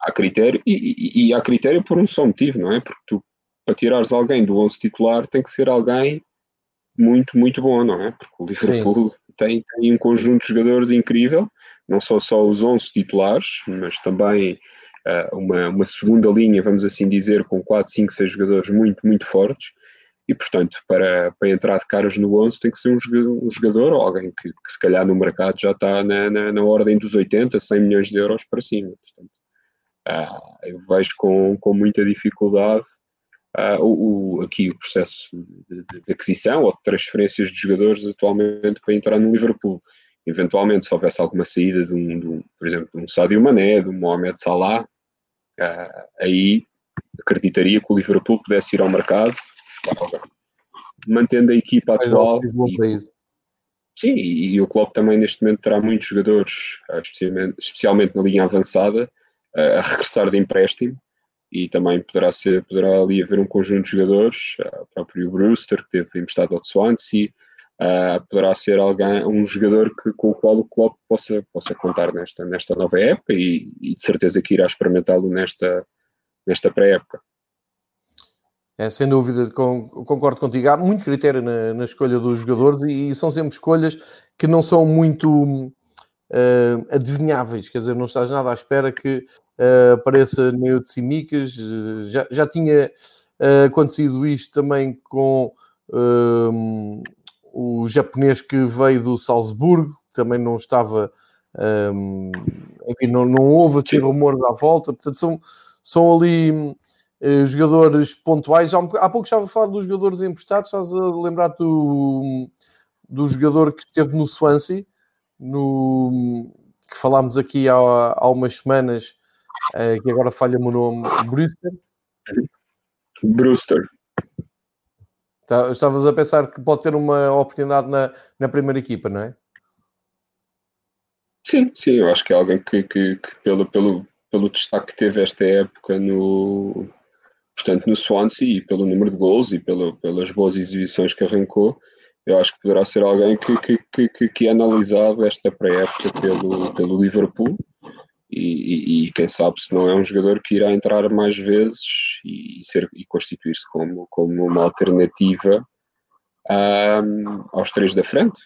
Speaker 2: Há critério, e, e, e, há critério por um só motivo, não é? Porque tu, para tirares alguém do 11 titular, tem que ser alguém muito, muito bom, não é? Porque o Liverpool tem, tem, um conjunto de jogadores incrível, não só, só os 11 titulares, mas também uh, uma, uma segunda linha, vamos assim dizer, com 4, 5, 6 jogadores muito, muito fortes. E, portanto, para, para entrar de caras no 11 tem que ser um jogador, um jogador ou alguém que, que, se calhar no mercado já está na, na, na, ordem dos 80, 100 milhões de euros para cima. Portanto, uh, eu vejo com, com muita dificuldade uh, o, o, aqui o processo de, de, aquisição ou de transferências de jogadores atualmente para entrar no Liverpool. Eventualmente, se houvesse alguma saída de um, de um por exemplo, de um Sadio Mané, de um Mohamed Salah, aí acreditaria que o Liverpool pudesse ir ao mercado, mantendo a equipa atual. E, sim, e, o Klopp também neste momento terá muitos jogadores, uh, especialmente, especialmente, na linha avançada, uh, a regressar de empréstimo. E também poderá, ser, poderá ali haver um conjunto de jogadores, o próprio Brewster, que teve emprestado ao Swansea, uh, poderá ser alguém, um jogador que, com o qual o Klopp possa, possa contar nesta, nesta nova época e, e de certeza que irá experimentá-lo nesta, nesta pré-época.
Speaker 1: É, sem dúvida, com, concordo contigo. Há muito critério na, na escolha dos jogadores e, e, são sempre escolhas que não são muito uh, adivinháveis. Quer dizer, não estás nada à espera que uh, apareça Neo Simicas. Já, já tinha acontecido isto também com o japonês que veio do Salzburgo, também não estava. Um, enfim, não, não houve assim rumores à volta, portanto, são, são ali uh, jogadores pontuais. Há, um, há pouco estava a falar dos jogadores emprestados, estás a lembrar do, do jogador que esteve no Swansea, no, que falámos aqui há, há umas semanas, uh, que agora falha-me o nome, Brewster.
Speaker 2: Brewster.
Speaker 1: Tá, estavas a pensar que pode ter uma oportunidade na, na primeira equipa, não é?
Speaker 2: Sim, sim, eu acho que é alguém que, que, que, pelo, pelo, pelo destaque que teve esta época no, portanto, no Swansea e pelo número de gols e pelo, pelas boas exibições que arrancou, eu acho que poderá ser alguém que, que, que, que, é analisado esta pré-época pelo, pelo Liverpool e, e, quem sabe se não é um jogador que irá entrar mais vezes e, ser, e constituir-se como, como uma alternativa um, aos três da frente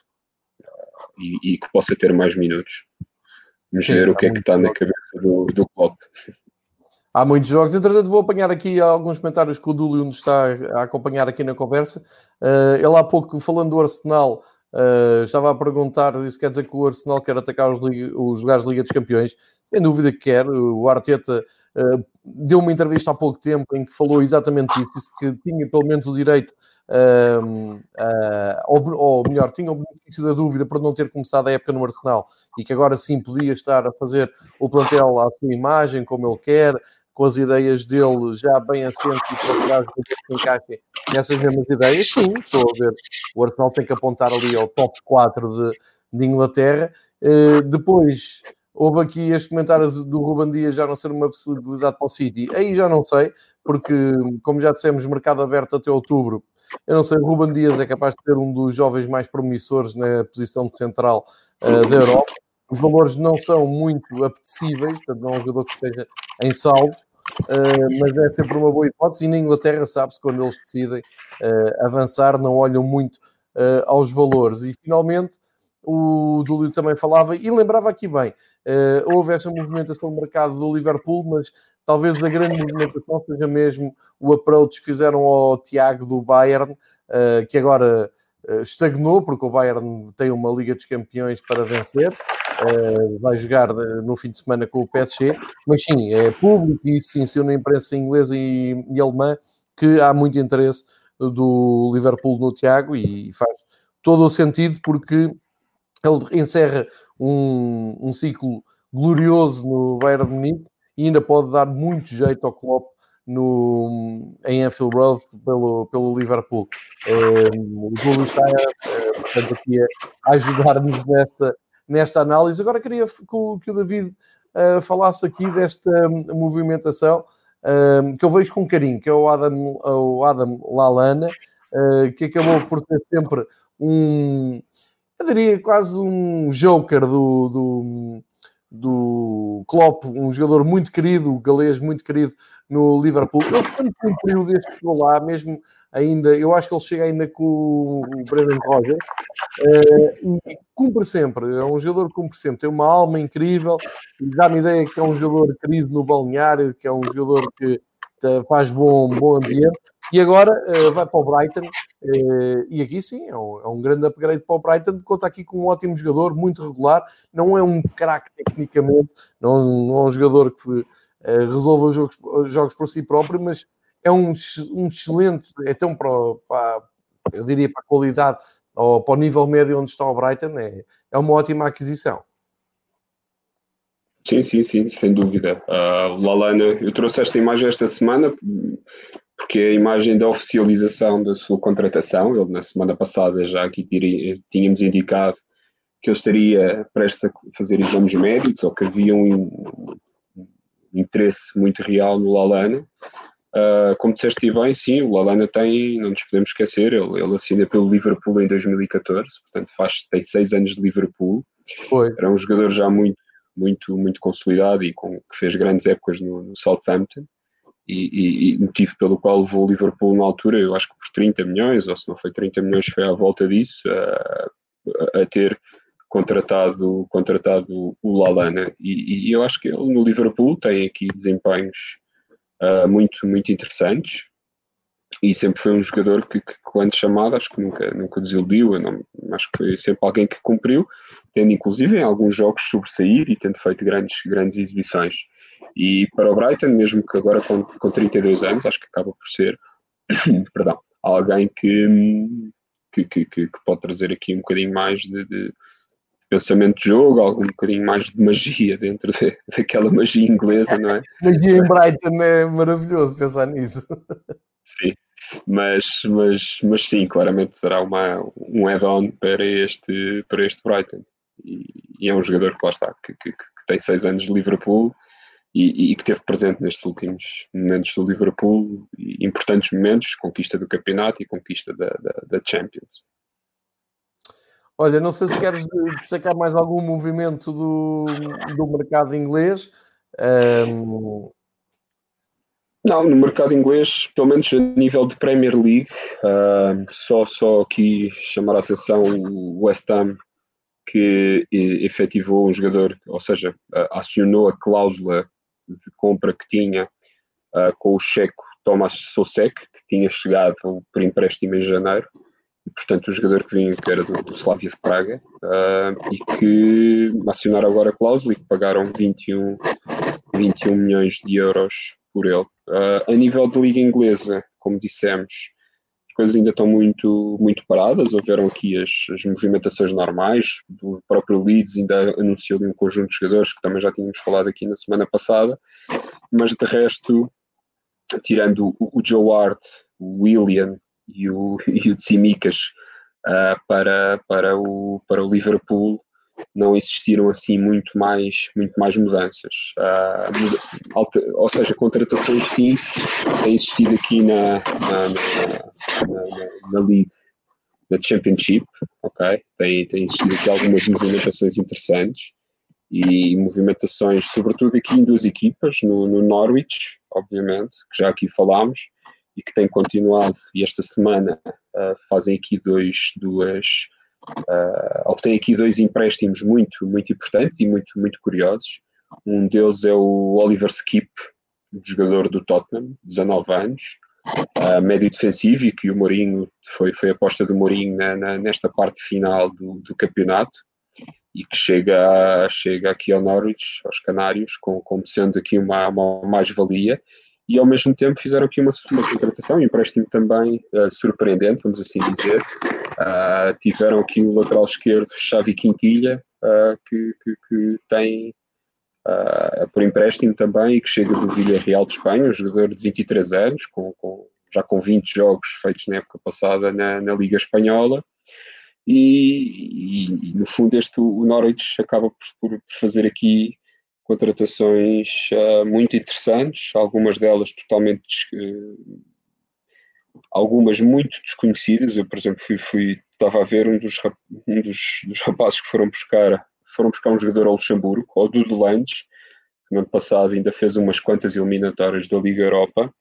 Speaker 2: e, e, que possa ter mais minutos. Vamos Sim, ver o que é que está na cabeça do, do Klopp.
Speaker 1: Há muitos jogos. Entretanto, vou apanhar aqui alguns comentários que o Dúlio nos está a acompanhar aqui na conversa. Uh, ele há pouco, falando do Arsenal, uh, estava a perguntar, isso quer dizer que o Arsenal quer atacar os, os lugares de Liga dos Campeões. Sem dúvida que quer. O Arteta uh, deu uma entrevista há pouco tempo em que falou exatamente isso, disse que tinha pelo menos o direito, uh, ou, ou, melhor, tinha o benefício da dúvida para não ter começado a época no Arsenal e que agora sim podia estar a fazer o plantel à sua imagem, como ele quer, com as ideias dele já bem assentes e procurar os que encaixem nessas mesmas ideias. Sim, estou a ver. O Arsenal tem que apontar ali ao top 4 de, de Inglaterra. Uh, depois, Houve aqui este comentário do Ruben Dias já não ser uma possibilidade para o City. Aí já não sei, porque, como já dissemos, mercado aberto até outubro. Eu não sei, Ruben Dias é capaz de ser um dos jovens mais promissores na posição de central uh, da Europa. Os valores não são muito apetecíveis, portanto, não é um jogador que esteja em saldos, uh, mas é sempre uma boa hipótese. E na Inglaterra, sabe-se, quando eles decidem uh, avançar, não olham muito aos valores. E finalmente, o Dúlio também falava e lembrava aqui bem. Uh, houve esta movimentação no mercado do Liverpool, mas talvez a grande movimentação seja mesmo o approach que fizeram ao Tiago do Bayern, uh, que agora estagnou, porque o Bayern tem uma Liga dos Campeões para vencer, vai jogar no fim de semana com o PSG, mas sim, é público e isso sim, na imprensa inglesa e, e alemã que há muito interesse do Liverpool no Tiago e faz todo o sentido porque ele encerra um, um ciclo glorioso no Bayern Munique e ainda pode dar muito jeito ao Klopp no, em Anfield Road pelo, pelo Liverpool. Um, o Júlio está uh, portanto, aqui a ajudar-nos nesta, nesta análise. Agora queria que o, David uh, falasse aqui desta movimentação uh, que eu vejo com carinho, que é o Adam, o Adam Lalana, uh, que acabou por ser sempre um, eu diria quase um joker do, do, do Klopp, um jogador muito querido, galês muito querido no Liverpool. Ele sempre cumpriu desde que chegou lá, mesmo ainda, eu acho que ele chega ainda com o Brendan Rodgers, uh, e cumpre sempre, é um jogador que cumpre sempre, tem uma alma incrível, dá-me ideia que é um jogador querido no balneário, que é um jogador que faz bom, bom ambiente, e agora uh, vai para o Brighton, uh, e aqui sim, é um, é um, grande upgrade para o Brighton, conta aqui com um ótimo jogador, muito regular, não é um craque tecnicamente, não, não, é um jogador que uh, resolva os jogos, os jogos por si próprio, mas é um, um excelente, é tão para, para, eu diria para a qualidade, ou para o nível médio onde está o Brighton, é, é uma ótima aquisição.
Speaker 2: Sim, sim, sim, sem dúvida. Uh, o Lalana, eu trouxe esta imagem esta semana porque a imagem da oficialização da sua contratação. Ele, na semana passada, já aqui tínhamos indicado que ele estaria prestes a fazer exames médicos ou que havia um, um interesse muito real no Lalana. Uh, como disseste bem, sim, o Lalana tem, não nos podemos esquecer, ele, ele assina pelo Liverpool em 2014, portanto faz, tem seis anos de Liverpool. Foi. Era um jogador já muito, muito, muito consolidado e com, que fez grandes épocas no, no Southampton e, e, motivo pelo qual levou o Liverpool na altura, eu acho que por 30 milhões, ou se não foi 30 milhões, foi à volta disso, a, a ter contratado, contratado o Lalana. E, e, eu acho que ele no Liverpool tem aqui desempenhos uh, muito, muito interessantes e sempre foi um jogador que, que, quando chamado, acho que nunca, nunca desiludiu. Não, acho que foi sempre alguém que cumpriu, tendo inclusive em alguns jogos sobressaído e tendo feito grandes, grandes exibições. E para o Brighton, mesmo que agora com, com 32 anos, acho que acaba por ser perdão, alguém que, que, que, que, pode trazer aqui um bocadinho mais de, de pensamento de jogo, algum bocadinho mais de magia dentro de, daquela magia inglesa, não é?
Speaker 1: magia em Brighton é maravilhoso pensar nisso.
Speaker 2: Sim, mas, mas, mas sim, claramente será uma, um add-on para este, para este Brighton. E, e, é um jogador que lá está, que, que, que tem seis anos de Liverpool e, e, que teve presente nestes últimos momentos do Liverpool, importantes momentos, conquista do campeonato e conquista da, da, da Champions.
Speaker 1: Olha, não sei se queres destacar mais algum movimento do, do mercado inglês. Um...
Speaker 2: Não, no mercado inglês, pelo menos a nível de Premier League, uh, só, só aqui chamar a atenção o West Ham que efetivou um jogador, ou seja, acionou a cláusula de compra que tinha uh, com o checo Thomas Sosek, que tinha chegado por empréstimo em janeiro, e, portanto o jogador que vinha, que era do, do Slavia de Praga, uh, e que acionaram agora a cláusula e que pagaram 21, 21 milhões de euros por ele. Uh, a nível de liga inglesa, como dissemos, coisas ainda estão muito, muito paradas. Houveram aqui as, as movimentações normais. Do próprio Leeds ainda anunciou um conjunto de jogadores que também já tínhamos falado aqui na semana passada. Mas de resto, tirando o, o Joe Hart, o William e o, e o Tsimikas uh, para, para, o, para o Liverpool, não existiram assim muito mais, muito mais mudanças. Uh, ou seja, a contratação sim tem existido aqui na, na, na, na, na League, na Championship, ok? Tem, tem existido aqui algumas movimentações interessantes e movimentações, sobretudo aqui em duas equipas, no, no Norwich, obviamente, que já aqui falámos, e que tem continuado, e esta semana uh, fazem aqui dois, duas Uh, obtém aqui dois empréstimos muito, muito importantes e muito, muito curiosos. Um deles é o Oliver Skip, jogador do Tottenham, 19 anos, uh, médio defensivo e que o Mourinho foi, foi aposta do Mourinho na, na, nesta parte final do, do campeonato e que chega, chega aqui ao Norwich, aos Canários, com, como sendo aqui uma, uma mais-valia e ao mesmo tempo fizeram aqui uma, uma contratação, um empréstimo também uh, surpreendente, vamos assim dizer. Uh, tiveram aqui o lateral esquerdo Xavi Quintilha, uh, que, que, que, tem por empréstimo também e que chega do Villarreal de Espanha, um jogador de 23 anos, com, com, já com 20 jogos feitos na época passada na, na Liga Espanhola. E, e, e, no fundo este o Norwich acaba por, por fazer aqui contratações uh, muito interessantes, algumas delas totalmente uh, algumas muito desconhecidas. Eu, por exemplo, fui, fui estava a ver um dos, um dos, dos, rapazes que foram buscar foram buscar um jogador ao Luxemburgo, o Dudu Landes, que no ano passado ainda fez umas quantas eliminatórias da Liga Europa.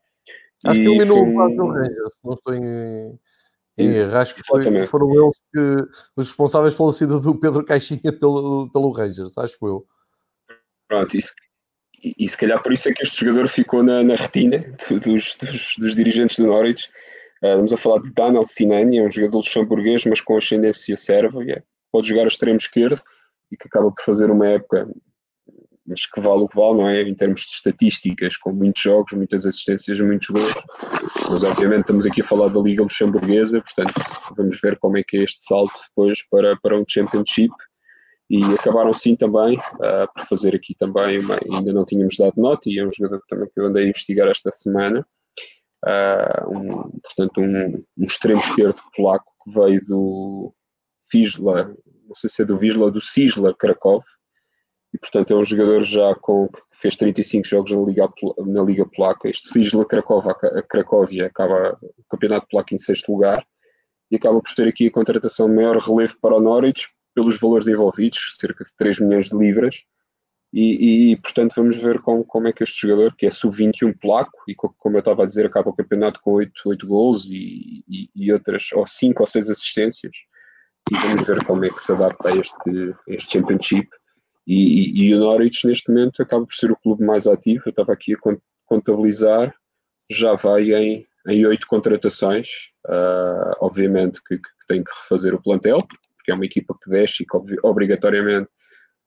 Speaker 1: Acho que eliminou um... o Rangers, não estou em, em erro. Acho que foi, foram eles que, os responsáveis pela saída do Pedro Caixinha pelo, pelo Rangers, acho eu.
Speaker 2: Pronto, isso, e, e se calhar por isso é que este jogador ficou na, na retina dos, dos, dos, dirigentes do Norwich. Uh, a falar de Daniel Sinani, é um jogador luxemburguês, mas com ascendência sérvia. Pode jogar a extremo esquerdo e que acaba por fazer uma época, mas que vale o que vale, não é? Em termos de estatísticas, com muitos jogos, muitas assistências, muitos gols. Mas obviamente estamos aqui a falar da Liga Luxemburguesa, portanto vamos ver como é que é este salto depois para, para um Championship e acabaram sim também uh, por fazer aqui também uma, ainda não tínhamos dado nota e é um jogador também que eu andei a investigar esta semana uh, um, portanto um, um, extremo esquerdo polaco que veio do Wisla, não sei se é do Wisla do Cisla Krakow e portanto é um jogador já com que fez 35 jogos na Liga, na Liga Polaca. Este Cisla Krakow, a Cracóvia acaba o campeonato polaco em sexto lugar e acaba por ter aqui a contratação de maior relevo para o Norwich pelos valores envolvidos, cerca de 3 milhões de libras. E, e, portanto vamos ver como, como é que este jogador, que é sub-21 polaco, e como eu estava a dizer, acaba o campeonato com 8, 8 gols e, e, e outras, ou 5 ou 6 assistências, e vamos ver como é que se adapta a este, este Championship. E, e, o Norwich neste momento acaba por ser o clube mais ativo, eu estava aqui a contabilizar, já vai em, em 8 contratações, uh, obviamente que, que tem que refazer o plantel, porque é uma equipa que desce e que obrigatoriamente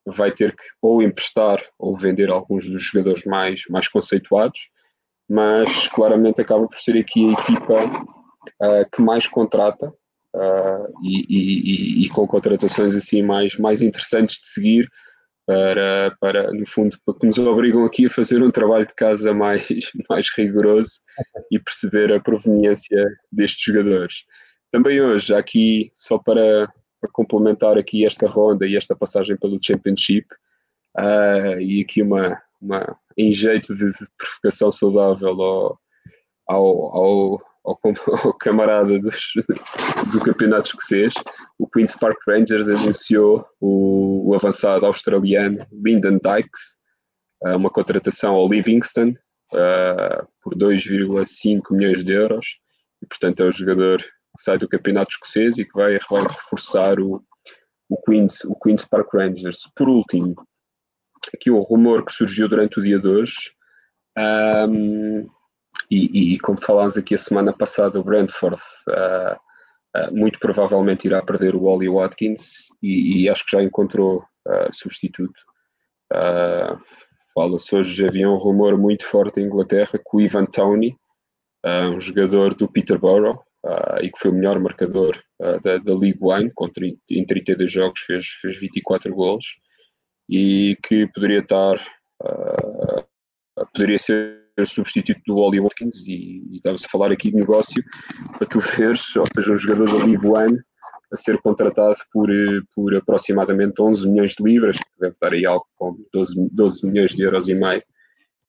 Speaker 2: vai ter que ou emprestar ou vender alguns dos jogadores mais, mais conceituados, mas claramente acaba por ser aqui a equipa uh, que mais contrata uh, e, e, e, com contratações assim mais, mais interessantes de seguir para, para, no fundo, que nos obrigam aqui a fazer um trabalho de casa mais, mais rigoroso e perceber a proveniência destes jogadores. Também hoje, aqui, só para, para complementar aqui esta ronda e esta passagem pelo Championship uh, e aqui uma, uma em jeito de, de provocação saudável ao, ao, ao, ao, ao camarada dos, do campeonato escocês, o Queen's Park Rangers anunciou o, o avançado australiano Lyndon Dykes, uh, uma contratação ao Livingston uh, por 2,5 milhões de euros e portanto é um jogador sai do campeonato escocês e que vai, vai reforçar o, o, Queens, o Queen's Park Rangers. Por último, aqui um rumor que surgiu durante o dia de hoje, um, e, e, como falámos aqui a semana passada, o Brentford uh, uh, muito provavelmente irá perder o Ollie Watkins e, e acho que já encontrou uh, substituto. Fala-se hoje, havia um rumor muito forte em Inglaterra que o Ivan Tony, um jogador do Peterborough, uh, e que foi o melhor marcador uh, da, da League com 30, em 32 jogos fez, fez 24 gols e que poderia estar, uh, poderia ser substituto do Oli Watkins e, e estava-se a falar aqui de negócio para tu veres, ou seja, um jogador da League One a ser contratado por, por aproximadamente 11 milhões de libras, que deve dar aí algo como 12, 12 milhões de euros e meio,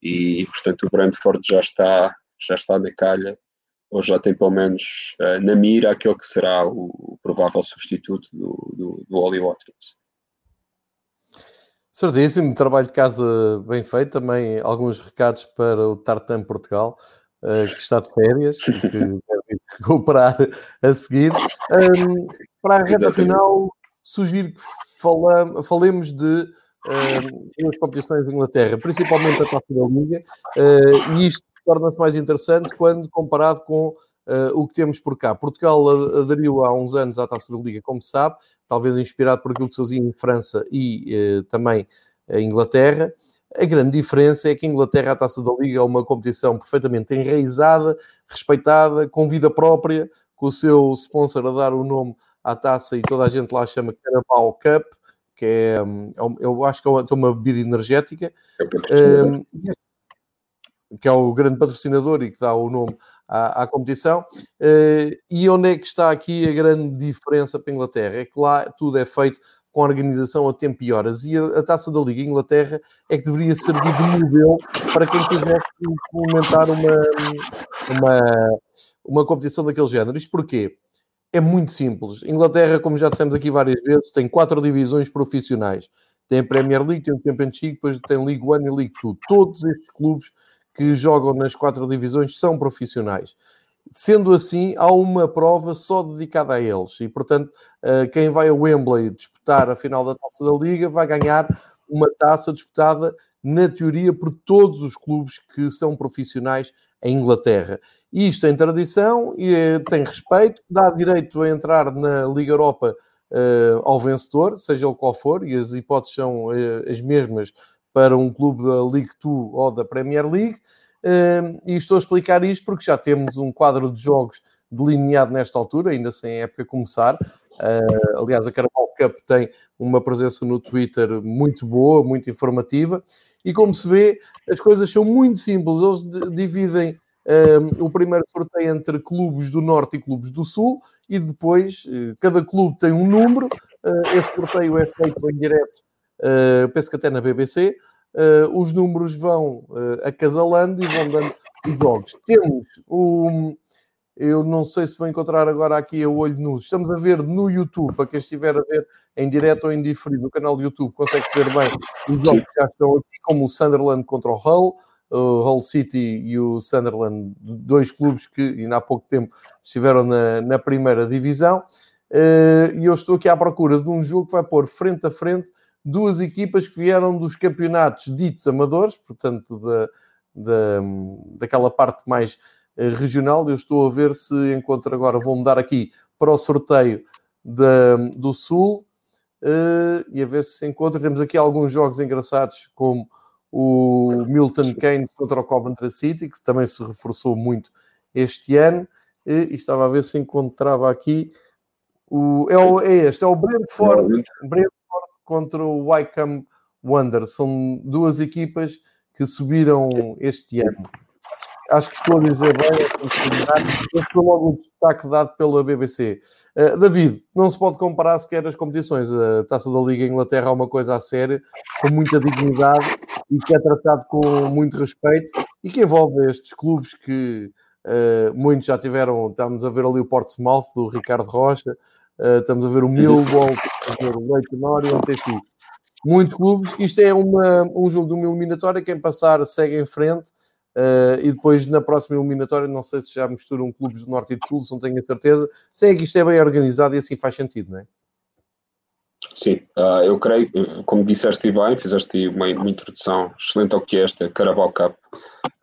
Speaker 2: e portanto o Brentford já está, já está na calha ou já tem pelo menos uh, na mira aquele que será o, provável substituto do, do, do Oli Watkins.
Speaker 1: Certíssimo, trabalho de casa bem feito. Também alguns recados para o Tartan Portugal, uh, que está de férias, que deve recuperar a seguir. Um, para a reta final, sugiro que falam, falemos de um, duas competições de Inglaterra, principalmente a Taça da Liga, uh, e isto torna-se mais interessante quando comparado com uh, o que temos por cá. Portugal aderiu há uns anos à Taça da Liga, como se sabe, talvez inspirado por aquilo que se fazia em França e uh, também a Inglaterra. A grande diferença é que a Inglaterra, a Taça da Liga, é uma competição perfeitamente enraizada, respeitada, com vida própria, com o seu sponsor a dar o nome à taça e toda a gente lá chama Carabao Cup, que é, hum, é eu acho que é uma, uma bebida energética, é um, que é o grande patrocinador e que dá o nome à, à competição. Uh, e onde é que está aqui a grande diferença para a Inglaterra? É que lá tudo é feito com organização a tempo e horas. E a, a taça da Liga Inglaterra é que deveria servir de modelo para quem quisesse implementar uma, uma, uma competição daquele género. Isto porquê? É muito simples. Inglaterra, como já dissemos aqui várias vezes, tem quatro divisões profissionais. Tem a Premier League, tem o Championship, depois tem League One e League Two. Todos estes clubes que jogam nas quatro divisões são profissionais. Sendo assim, há uma prova só dedicada a eles. E, portanto, eh, quem vai a Wembley disputar a final da Taça da Liga vai ganhar uma taça disputada, na teoria, por todos os clubes que são profissionais em Inglaterra. Isto tem tradição e eh, tem respeito, dá direito a entrar na Liga Europa uh, ao vencedor, seja ele qual for, e as hipóteses são as mesmas para um clube da League 2 ou da Premier League. Uh, e estou a explicar isto porque já temos um quadro de jogos delineado nesta altura, ainda sem época começar. Uh, aliás, a Carabao Cup tem uma presença no Twitter muito boa, muito informativa. E como se vê, as coisas são muito simples. Eles dividem um, o primeiro sorteio entre clubes do Norte e clubes do Sul, e depois uh, cada clube tem um número. Uh, esse sorteio é feito em direto, uh, penso que até na BBC. Uh, os números vão acasalando e vão dando os jogos. Temos o. Eu não sei se vou encontrar agora aqui a olho nu. Estamos a ver no YouTube, para quem estiver a ver em direto ou em diferido no canal do YouTube, consegue-se ver bem os jogos que já estão aqui, como o Sunderland contra o Hull, o Hull City e o Sunderland, dois clubes que ainda há pouco tempo estiveram na, na primeira divisão. E eu estou aqui à procura de um jogo que vai pôr frente a frente duas equipas que vieram dos campeonatos ditos amadores, portanto, da, da, daquela parte mais uh, regional. Eu estou a ver se encontro agora, vou mudar aqui para o sorteio da, do Sul uh, e a ver se encontro. Temos aqui alguns jogos engraçados, como o Milton Keynes contra o Coventry City, que também se reforçou muito este ano, e, estava a ver se encontrava aqui o, é, o, é este, é o Brentford, Brentford contra o Wycombe Wanderers. São duas equipas que subiram este ano. Acho que estou a dizer bem, este foi logo o destaque dado pela BBC. Uh, David, não se pode comparar sequer as competições. A Taça da Liga Inglaterra é uma coisa a sério, com muita dignidade e que é tratado com muito respeito e que envolve estes clubes que uh, muitos já tiveram. Estamos a ver ali o Portsmouth do Ricardo Rocha, uh, estamos a ver o Millwall, a ver o Leighton Orient, enfim. Muitos clubes. Isto é uma, um jogo de uma eliminatória. Quem passar segue em frente Uh, e depois na próxima eliminatória, não sei se já misturam clubes do Norte e do Sul, não tenho a certeza. Sei que isto é bem organizado e assim faz sentido, não é?
Speaker 2: Sim, uh, eu creio, como disseste bem, fizeste uma, uma, introdução excelente ao que é esta Carabao Cup.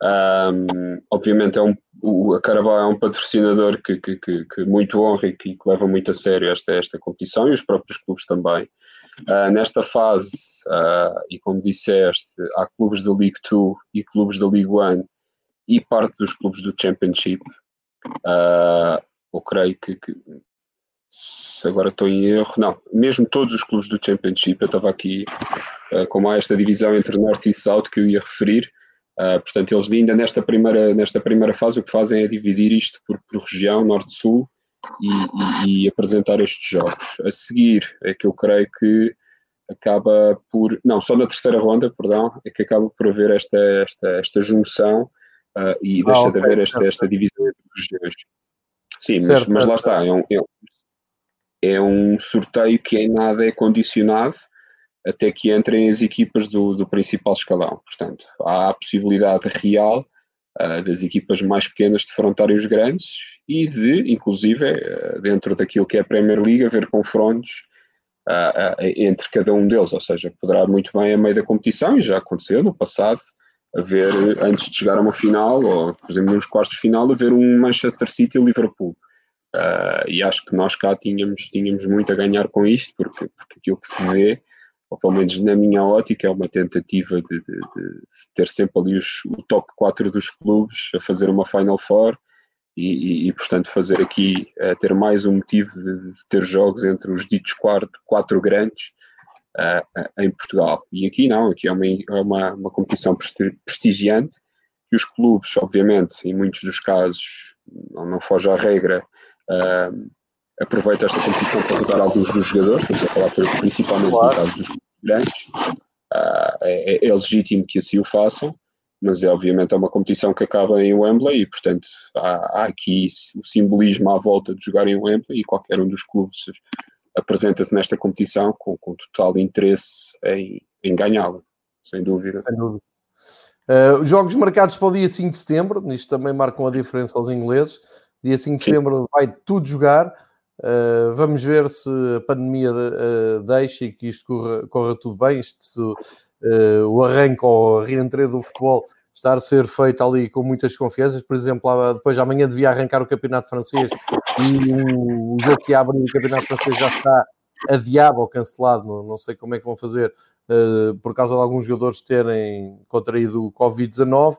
Speaker 2: Um, obviamente é um, o, a Carabao é um patrocinador que, que, que, que muito honra e que, que, leva muito a sério esta, esta competição e os próprios clubes também. Uh, nesta fase, uh, e como disseste, há clubes da League 2 e clubes da League 1 e parte dos clubes do Championship. Uh, eu creio que, que se agora estou em erro, não, mesmo todos os clubes do Championship, eu estava aqui, uh, como há esta divisão entre Norte e South que eu ia referir, uh, portanto, eles ainda nesta primeira, nesta primeira fase o que fazem é dividir isto por, por região, Norte-Sul, e, e, e, apresentar estes jogos. A seguir é que eu creio que acaba por, não, só na terceira ronda, perdão, é que acaba por haver esta, esta, esta junção uh, e deixa ah, okay, de haver esta, esta divisão entre regiões. Sim, certo, mas, mas lá está, é um, é, é um sorteio que em nada é condicionado até que entrem as equipas do, do principal escalão. Portanto, há a possibilidade real uh, das equipas mais pequenas defrontarem os grandes e de, inclusive, uh, dentro daquilo que é a Premier League, haver confrontos uh, entre cada um deles. Ou seja, poderá muito bem, a meio da competição, e já aconteceu no passado, a ver, antes de chegar a uma final, ou por exemplo nos quartos de final, a ver um Manchester City e Liverpool. Uh, e acho que nós cá tínhamos, tínhamos muito a ganhar com isto, porque, porque aquilo que se vê, ou pelo menos na minha ótica, é uma tentativa de, de, de ter sempre ali os, o top 4 dos clubes a fazer uma Final Four e, e, e portanto, fazer aqui, uh, ter mais um motivo de, de, ter jogos entre os ditos quatro, quatro grandes uh, em Portugal. E aqui não, aqui é uma, é uma, uma competição prestigiante que os clubes, obviamente, em muitos dos casos, não, não foge à regra, uh, aproveita esta competição para rodar alguns dos jogadores, estamos a falar principalmente claro. no caso dos grandes, uh, é, é, legítimo que assim o façam, mas é obviamente é uma competição que acaba em Wembley e portanto há, há aqui o simbolismo à volta de jogar em Wembley e qualquer um dos clubes apresenta-se nesta competição com, com total interesse em, em ganhá-la, sem dúvida. Sem dúvida.
Speaker 1: Uh, jogos marcados para o dia 5 de setembro, isto também marcam a diferença aos ingleses. Dia 5 de Sim. setembro vai tudo jogar. Uh, vamos ver se a pandemia uh, deixa e que isto corra, corra tudo bem. Isto, uh, o arranque ou a reentrada do futebol está a ser feito ali com muitas confianças. Por exemplo, depois de amanhã devia arrancar o Campeonato Francês e o, o jogo que abre o Campeonato Francês já está adiado ou cancelado. Não, não sei como é que vão fazer por causa de alguns jogadores terem contraído o Covid-19.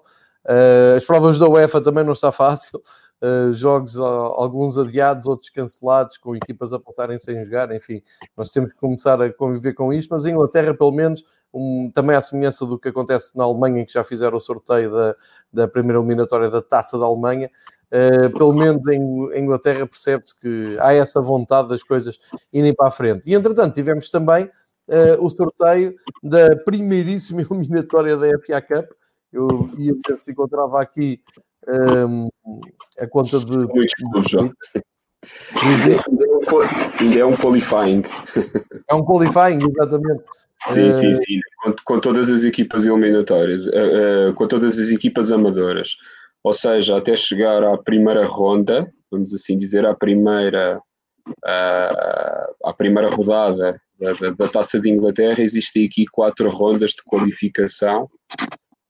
Speaker 1: as provas da UEFA também não está fácil uh, jogos, alguns adiados, outros cancelados, com equipas a passarem sem jogar, enfim, nós temos que começar a conviver com isto, mas em Inglaterra, pelo menos, um, também à semelhança do que acontece na Alemanha, em que já fizeram o sorteio da, da primeira eliminatória da Taça da Alemanha, Uh, pelo menos em, em Inglaterra percebe-se que há essa vontade das coisas irem para a frente. E entretanto, tivemos também uh, o sorteio da primeiríssima eliminatória da FA Cup. Eu ia ver se encontrava aqui um, a conta de.
Speaker 2: Ainda é um qualifying.
Speaker 1: É um qualifying, exatamente.
Speaker 2: Sim, sim, sim. Com, com todas as equipas eliminatórias, uh, uh, com todas as equipas amadoras. Ou seja, até chegar à primeira ronda, vamos assim dizer, à primeira, uh, à primeira rodada da, da, da, Taça de Inglaterra, existem aqui quatro rondas de qualificação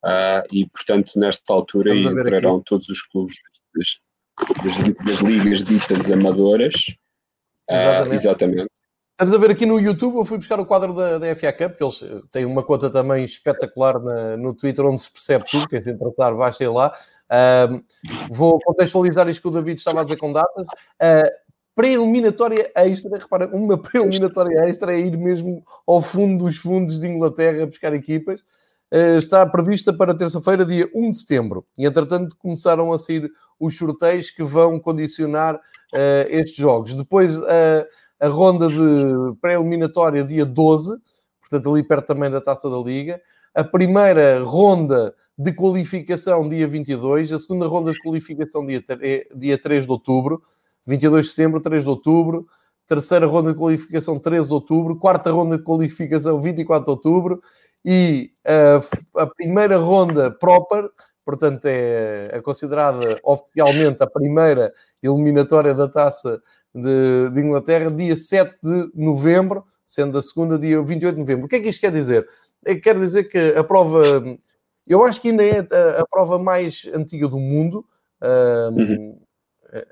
Speaker 2: Uh, e, portanto, nesta altura entrarão todos os clubes das, das, das, ligas ditas amadoras. Uh, exatamente. exatamente.
Speaker 1: Estamos a ver aqui no YouTube, eu fui buscar o quadro da, da FA Cup, porque eles têm uma conta também espetacular na, no Twitter, onde se percebe tudo, quem se interessar, baixa lá. Uh, vou contextualizar isto que o David estava a dizer com datas. Uh, pré-eliminatória extra, repara, uma pré-eliminatória extra é ir mesmo ao fundo dos fundos de Inglaterra buscar equipas. Eh, está prevista para terça-feira, dia 1 de setembro. E, entretanto, começaram a sair os sorteios que vão condicionar uh, estes jogos. Depois, uh, a ronda de pré-eliminatória, dia 12, portanto, ali perto também da taça da Liga. A primeira ronda de qualificação, dia 22. A segunda ronda de qualificação, dia, dia 3 de outubro. 22 de setembro, 3 de outubro. Terceira ronda de qualificação, 13 de outubro. Quarta ronda de qualificação, 24 de outubro e a, a primeira ronda proper, portanto é, é, considerada oficialmente a primeira eliminatória da taça de, de, Inglaterra, dia 7 de novembro, sendo a segunda dia 28 de novembro. O que é que isto quer dizer? É, quer dizer que a prova, eu acho que ainda é a, a prova mais antiga do mundo. Um, uhum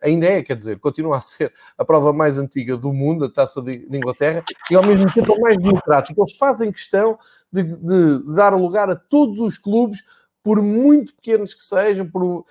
Speaker 1: ainda é, quer dizer, continua a ser a prova mais antiga do mundo, a taça de, de Inglaterra, e ao mesmo tempo a mais democrática. Eles fazem questão de, de, dar lugar a todos os clubes, por muito pequenos que sejam, por uh,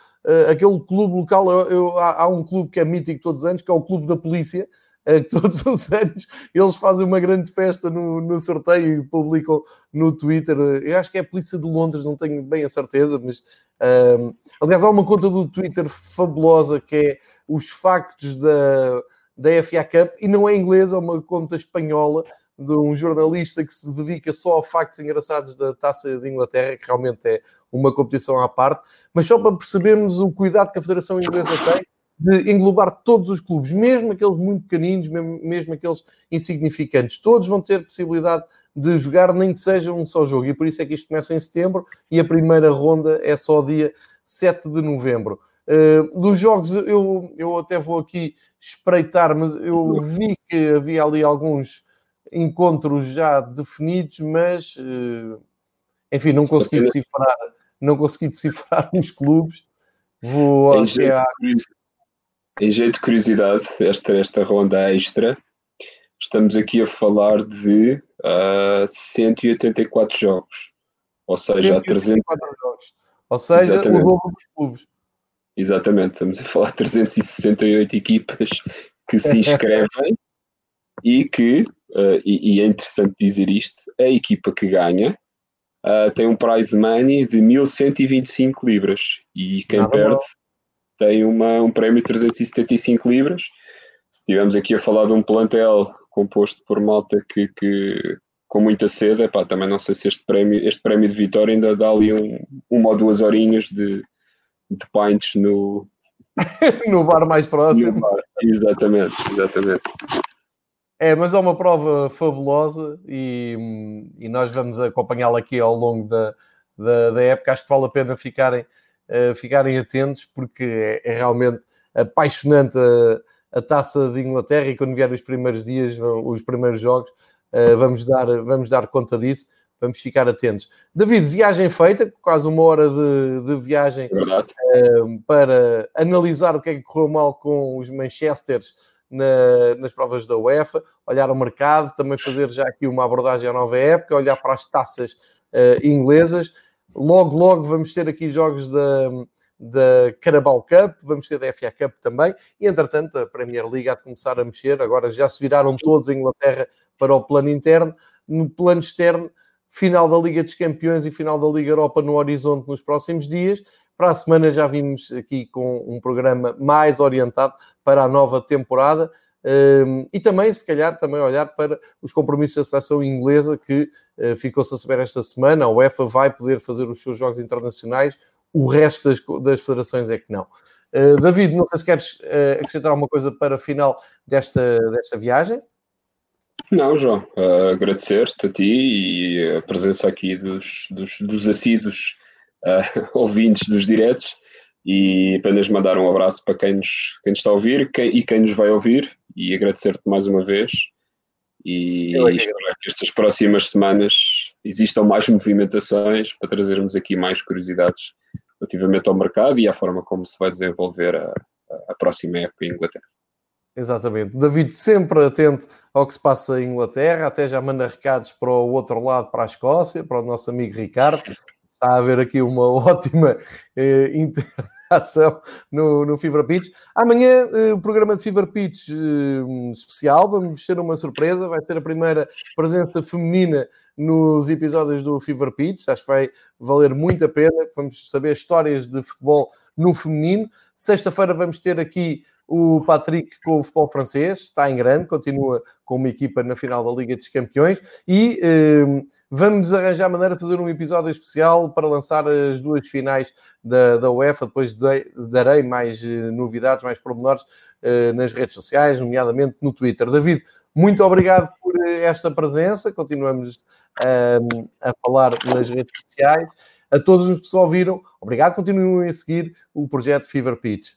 Speaker 1: aquele clube local. Eu, eu, há, há, um clube que é mítico todos os anos, que é o Clube da Polícia. Uh, todos os anos eles fazem uma grande festa no, no sorteio e publicam no Twitter. Eu acho que é a Polícia de Londres, não tenho bem a certeza, mas uh, aliás, há uma conta do Twitter fabulosa que é os factos da, da FA Cup e não é inglesa, é uma conta espanhola de um jornalista que se dedica só a factos engraçados da Taça de Inglaterra, que realmente é uma competição à parte, mas só para percebermos o cuidado que a Federação Inglesa tem de englobar todos os clubes, mesmo aqueles muito pequeninos, mesmo, mesmo aqueles insignificantes, todos vão ter possibilidade de jogar, nem que seja um só jogo, e por isso é que isto começa em setembro e a primeira ronda é só dia 7 de novembro. Uh, dos jogos, eu, eu até vou aqui espreitar, mas eu vi que havia ali alguns encontros já definidos, mas uh, enfim, não consegui decifrar não consegui decifrar nos clubes. Vou
Speaker 2: em, jeito à... em jeito de curiosidade, esta, esta ronda extra, estamos aqui a falar de uh, 184 jogos. Ou seja, 300... jogos.
Speaker 1: Ou seja, Exatamente. o dobro dos clubes.
Speaker 2: Exatamente, estamos a falar de 368 equipas que se inscrevem e que, uh, e, e, é interessante dizer isto, a equipa que ganha uh, tem um prize money de 1125 libras e quem Nada perde tem uma, um prémio de 375 libras. Se estivermos aqui a falar de um plantel composto por malta que, que com muita sede, epá, também não sei se este prémio, este prémio de vitória ainda dá ali um, uma ou duas horinhas de, de pints no,
Speaker 1: no bar mais próximo. Bar.
Speaker 2: Exatamente, exatamente.
Speaker 1: É, mas é uma prova fabulosa e, e nós vamos acompanhá-la aqui ao longo da, da, da, época. Acho que vale a pena ficarem, uh, ficarem atentos porque é, é realmente apaixonante a, a, taça de Inglaterra e quando vier os primeiros dias, os primeiros jogos, uh, vamos, dar, vamos dar conta disso. Vamos ficar atentos. David, viagem feita, quase uma hora de, de viagem uh, para analisar o que é que correu mal com os Manchesters na, nas provas da UEFA, olhar o mercado, também fazer já aqui uma abordagem à nova época, olhar para as taças uh, inglesas. Logo, logo vamos ter aqui jogos da, da Carabao Cup, vamos ter da FA Cup também, e entretanto a Premier League há de começar a mexer, agora já se viraram todos em Inglaterra para o plano interno, no plano externo, final da Liga dos Campeões e final da Liga Europa no horizonte nos próximos dias, para a semana já vimos aqui com um programa mais orientado para a nova temporada. Um, e também, se calhar, também olhar para os compromissos da seleção inglesa que uh, ficou-se a saber esta semana. A UEFA vai poder fazer os seus jogos internacionais, o resto das, das federações é que não. Uh, David, não sei se queres uh, acrescentar alguma coisa para a final desta, desta viagem.
Speaker 2: Não, João, agradecer-te a ti e a presença aqui dos, dos, dos assíduos uh, ouvintes dos diretos e apenas mandar um abraço para quem nos, quem nos está a ouvir quem, e quem nos vai ouvir e agradecer-te mais uma vez e espero que estas próximas semanas existam mais movimentações para trazermos aqui mais curiosidades relativamente ao mercado e à forma como se vai desenvolver a, a próxima época em Inglaterra.
Speaker 1: Exatamente. David sempre atento ao que se passa em Inglaterra, até já manda recados para o outro lado, para a Escócia, para o nosso amigo Ricardo está a haver aqui uma ótima eh, interação no, no Fever Pitch. Amanhã, eh, o programa de Fever Pitch eh, especial, vamos ter uma surpresa, vai ser a primeira presença feminina nos episódios do Fever Pitch, acho que vai valer muito a pena, vamos saber histórias de futebol no feminino. Sexta-feira vamos ter aqui o Patrick com o futebol francês está em grande, continua com uma equipa na final da Liga dos Campeões e eh, vamos arranjar maneira de fazer um episódio especial para lançar as duas finais da, da UEFA. Depois de, darei mais eh, novidades, mais pormenores eh, nas redes sociais, nomeadamente no Twitter. David, muito obrigado por eh, esta presença. Continuamos ehm, a falar nas redes sociais. A todos os que se ouviram, obrigado. Continuem a seguir o projeto Fever Pitch.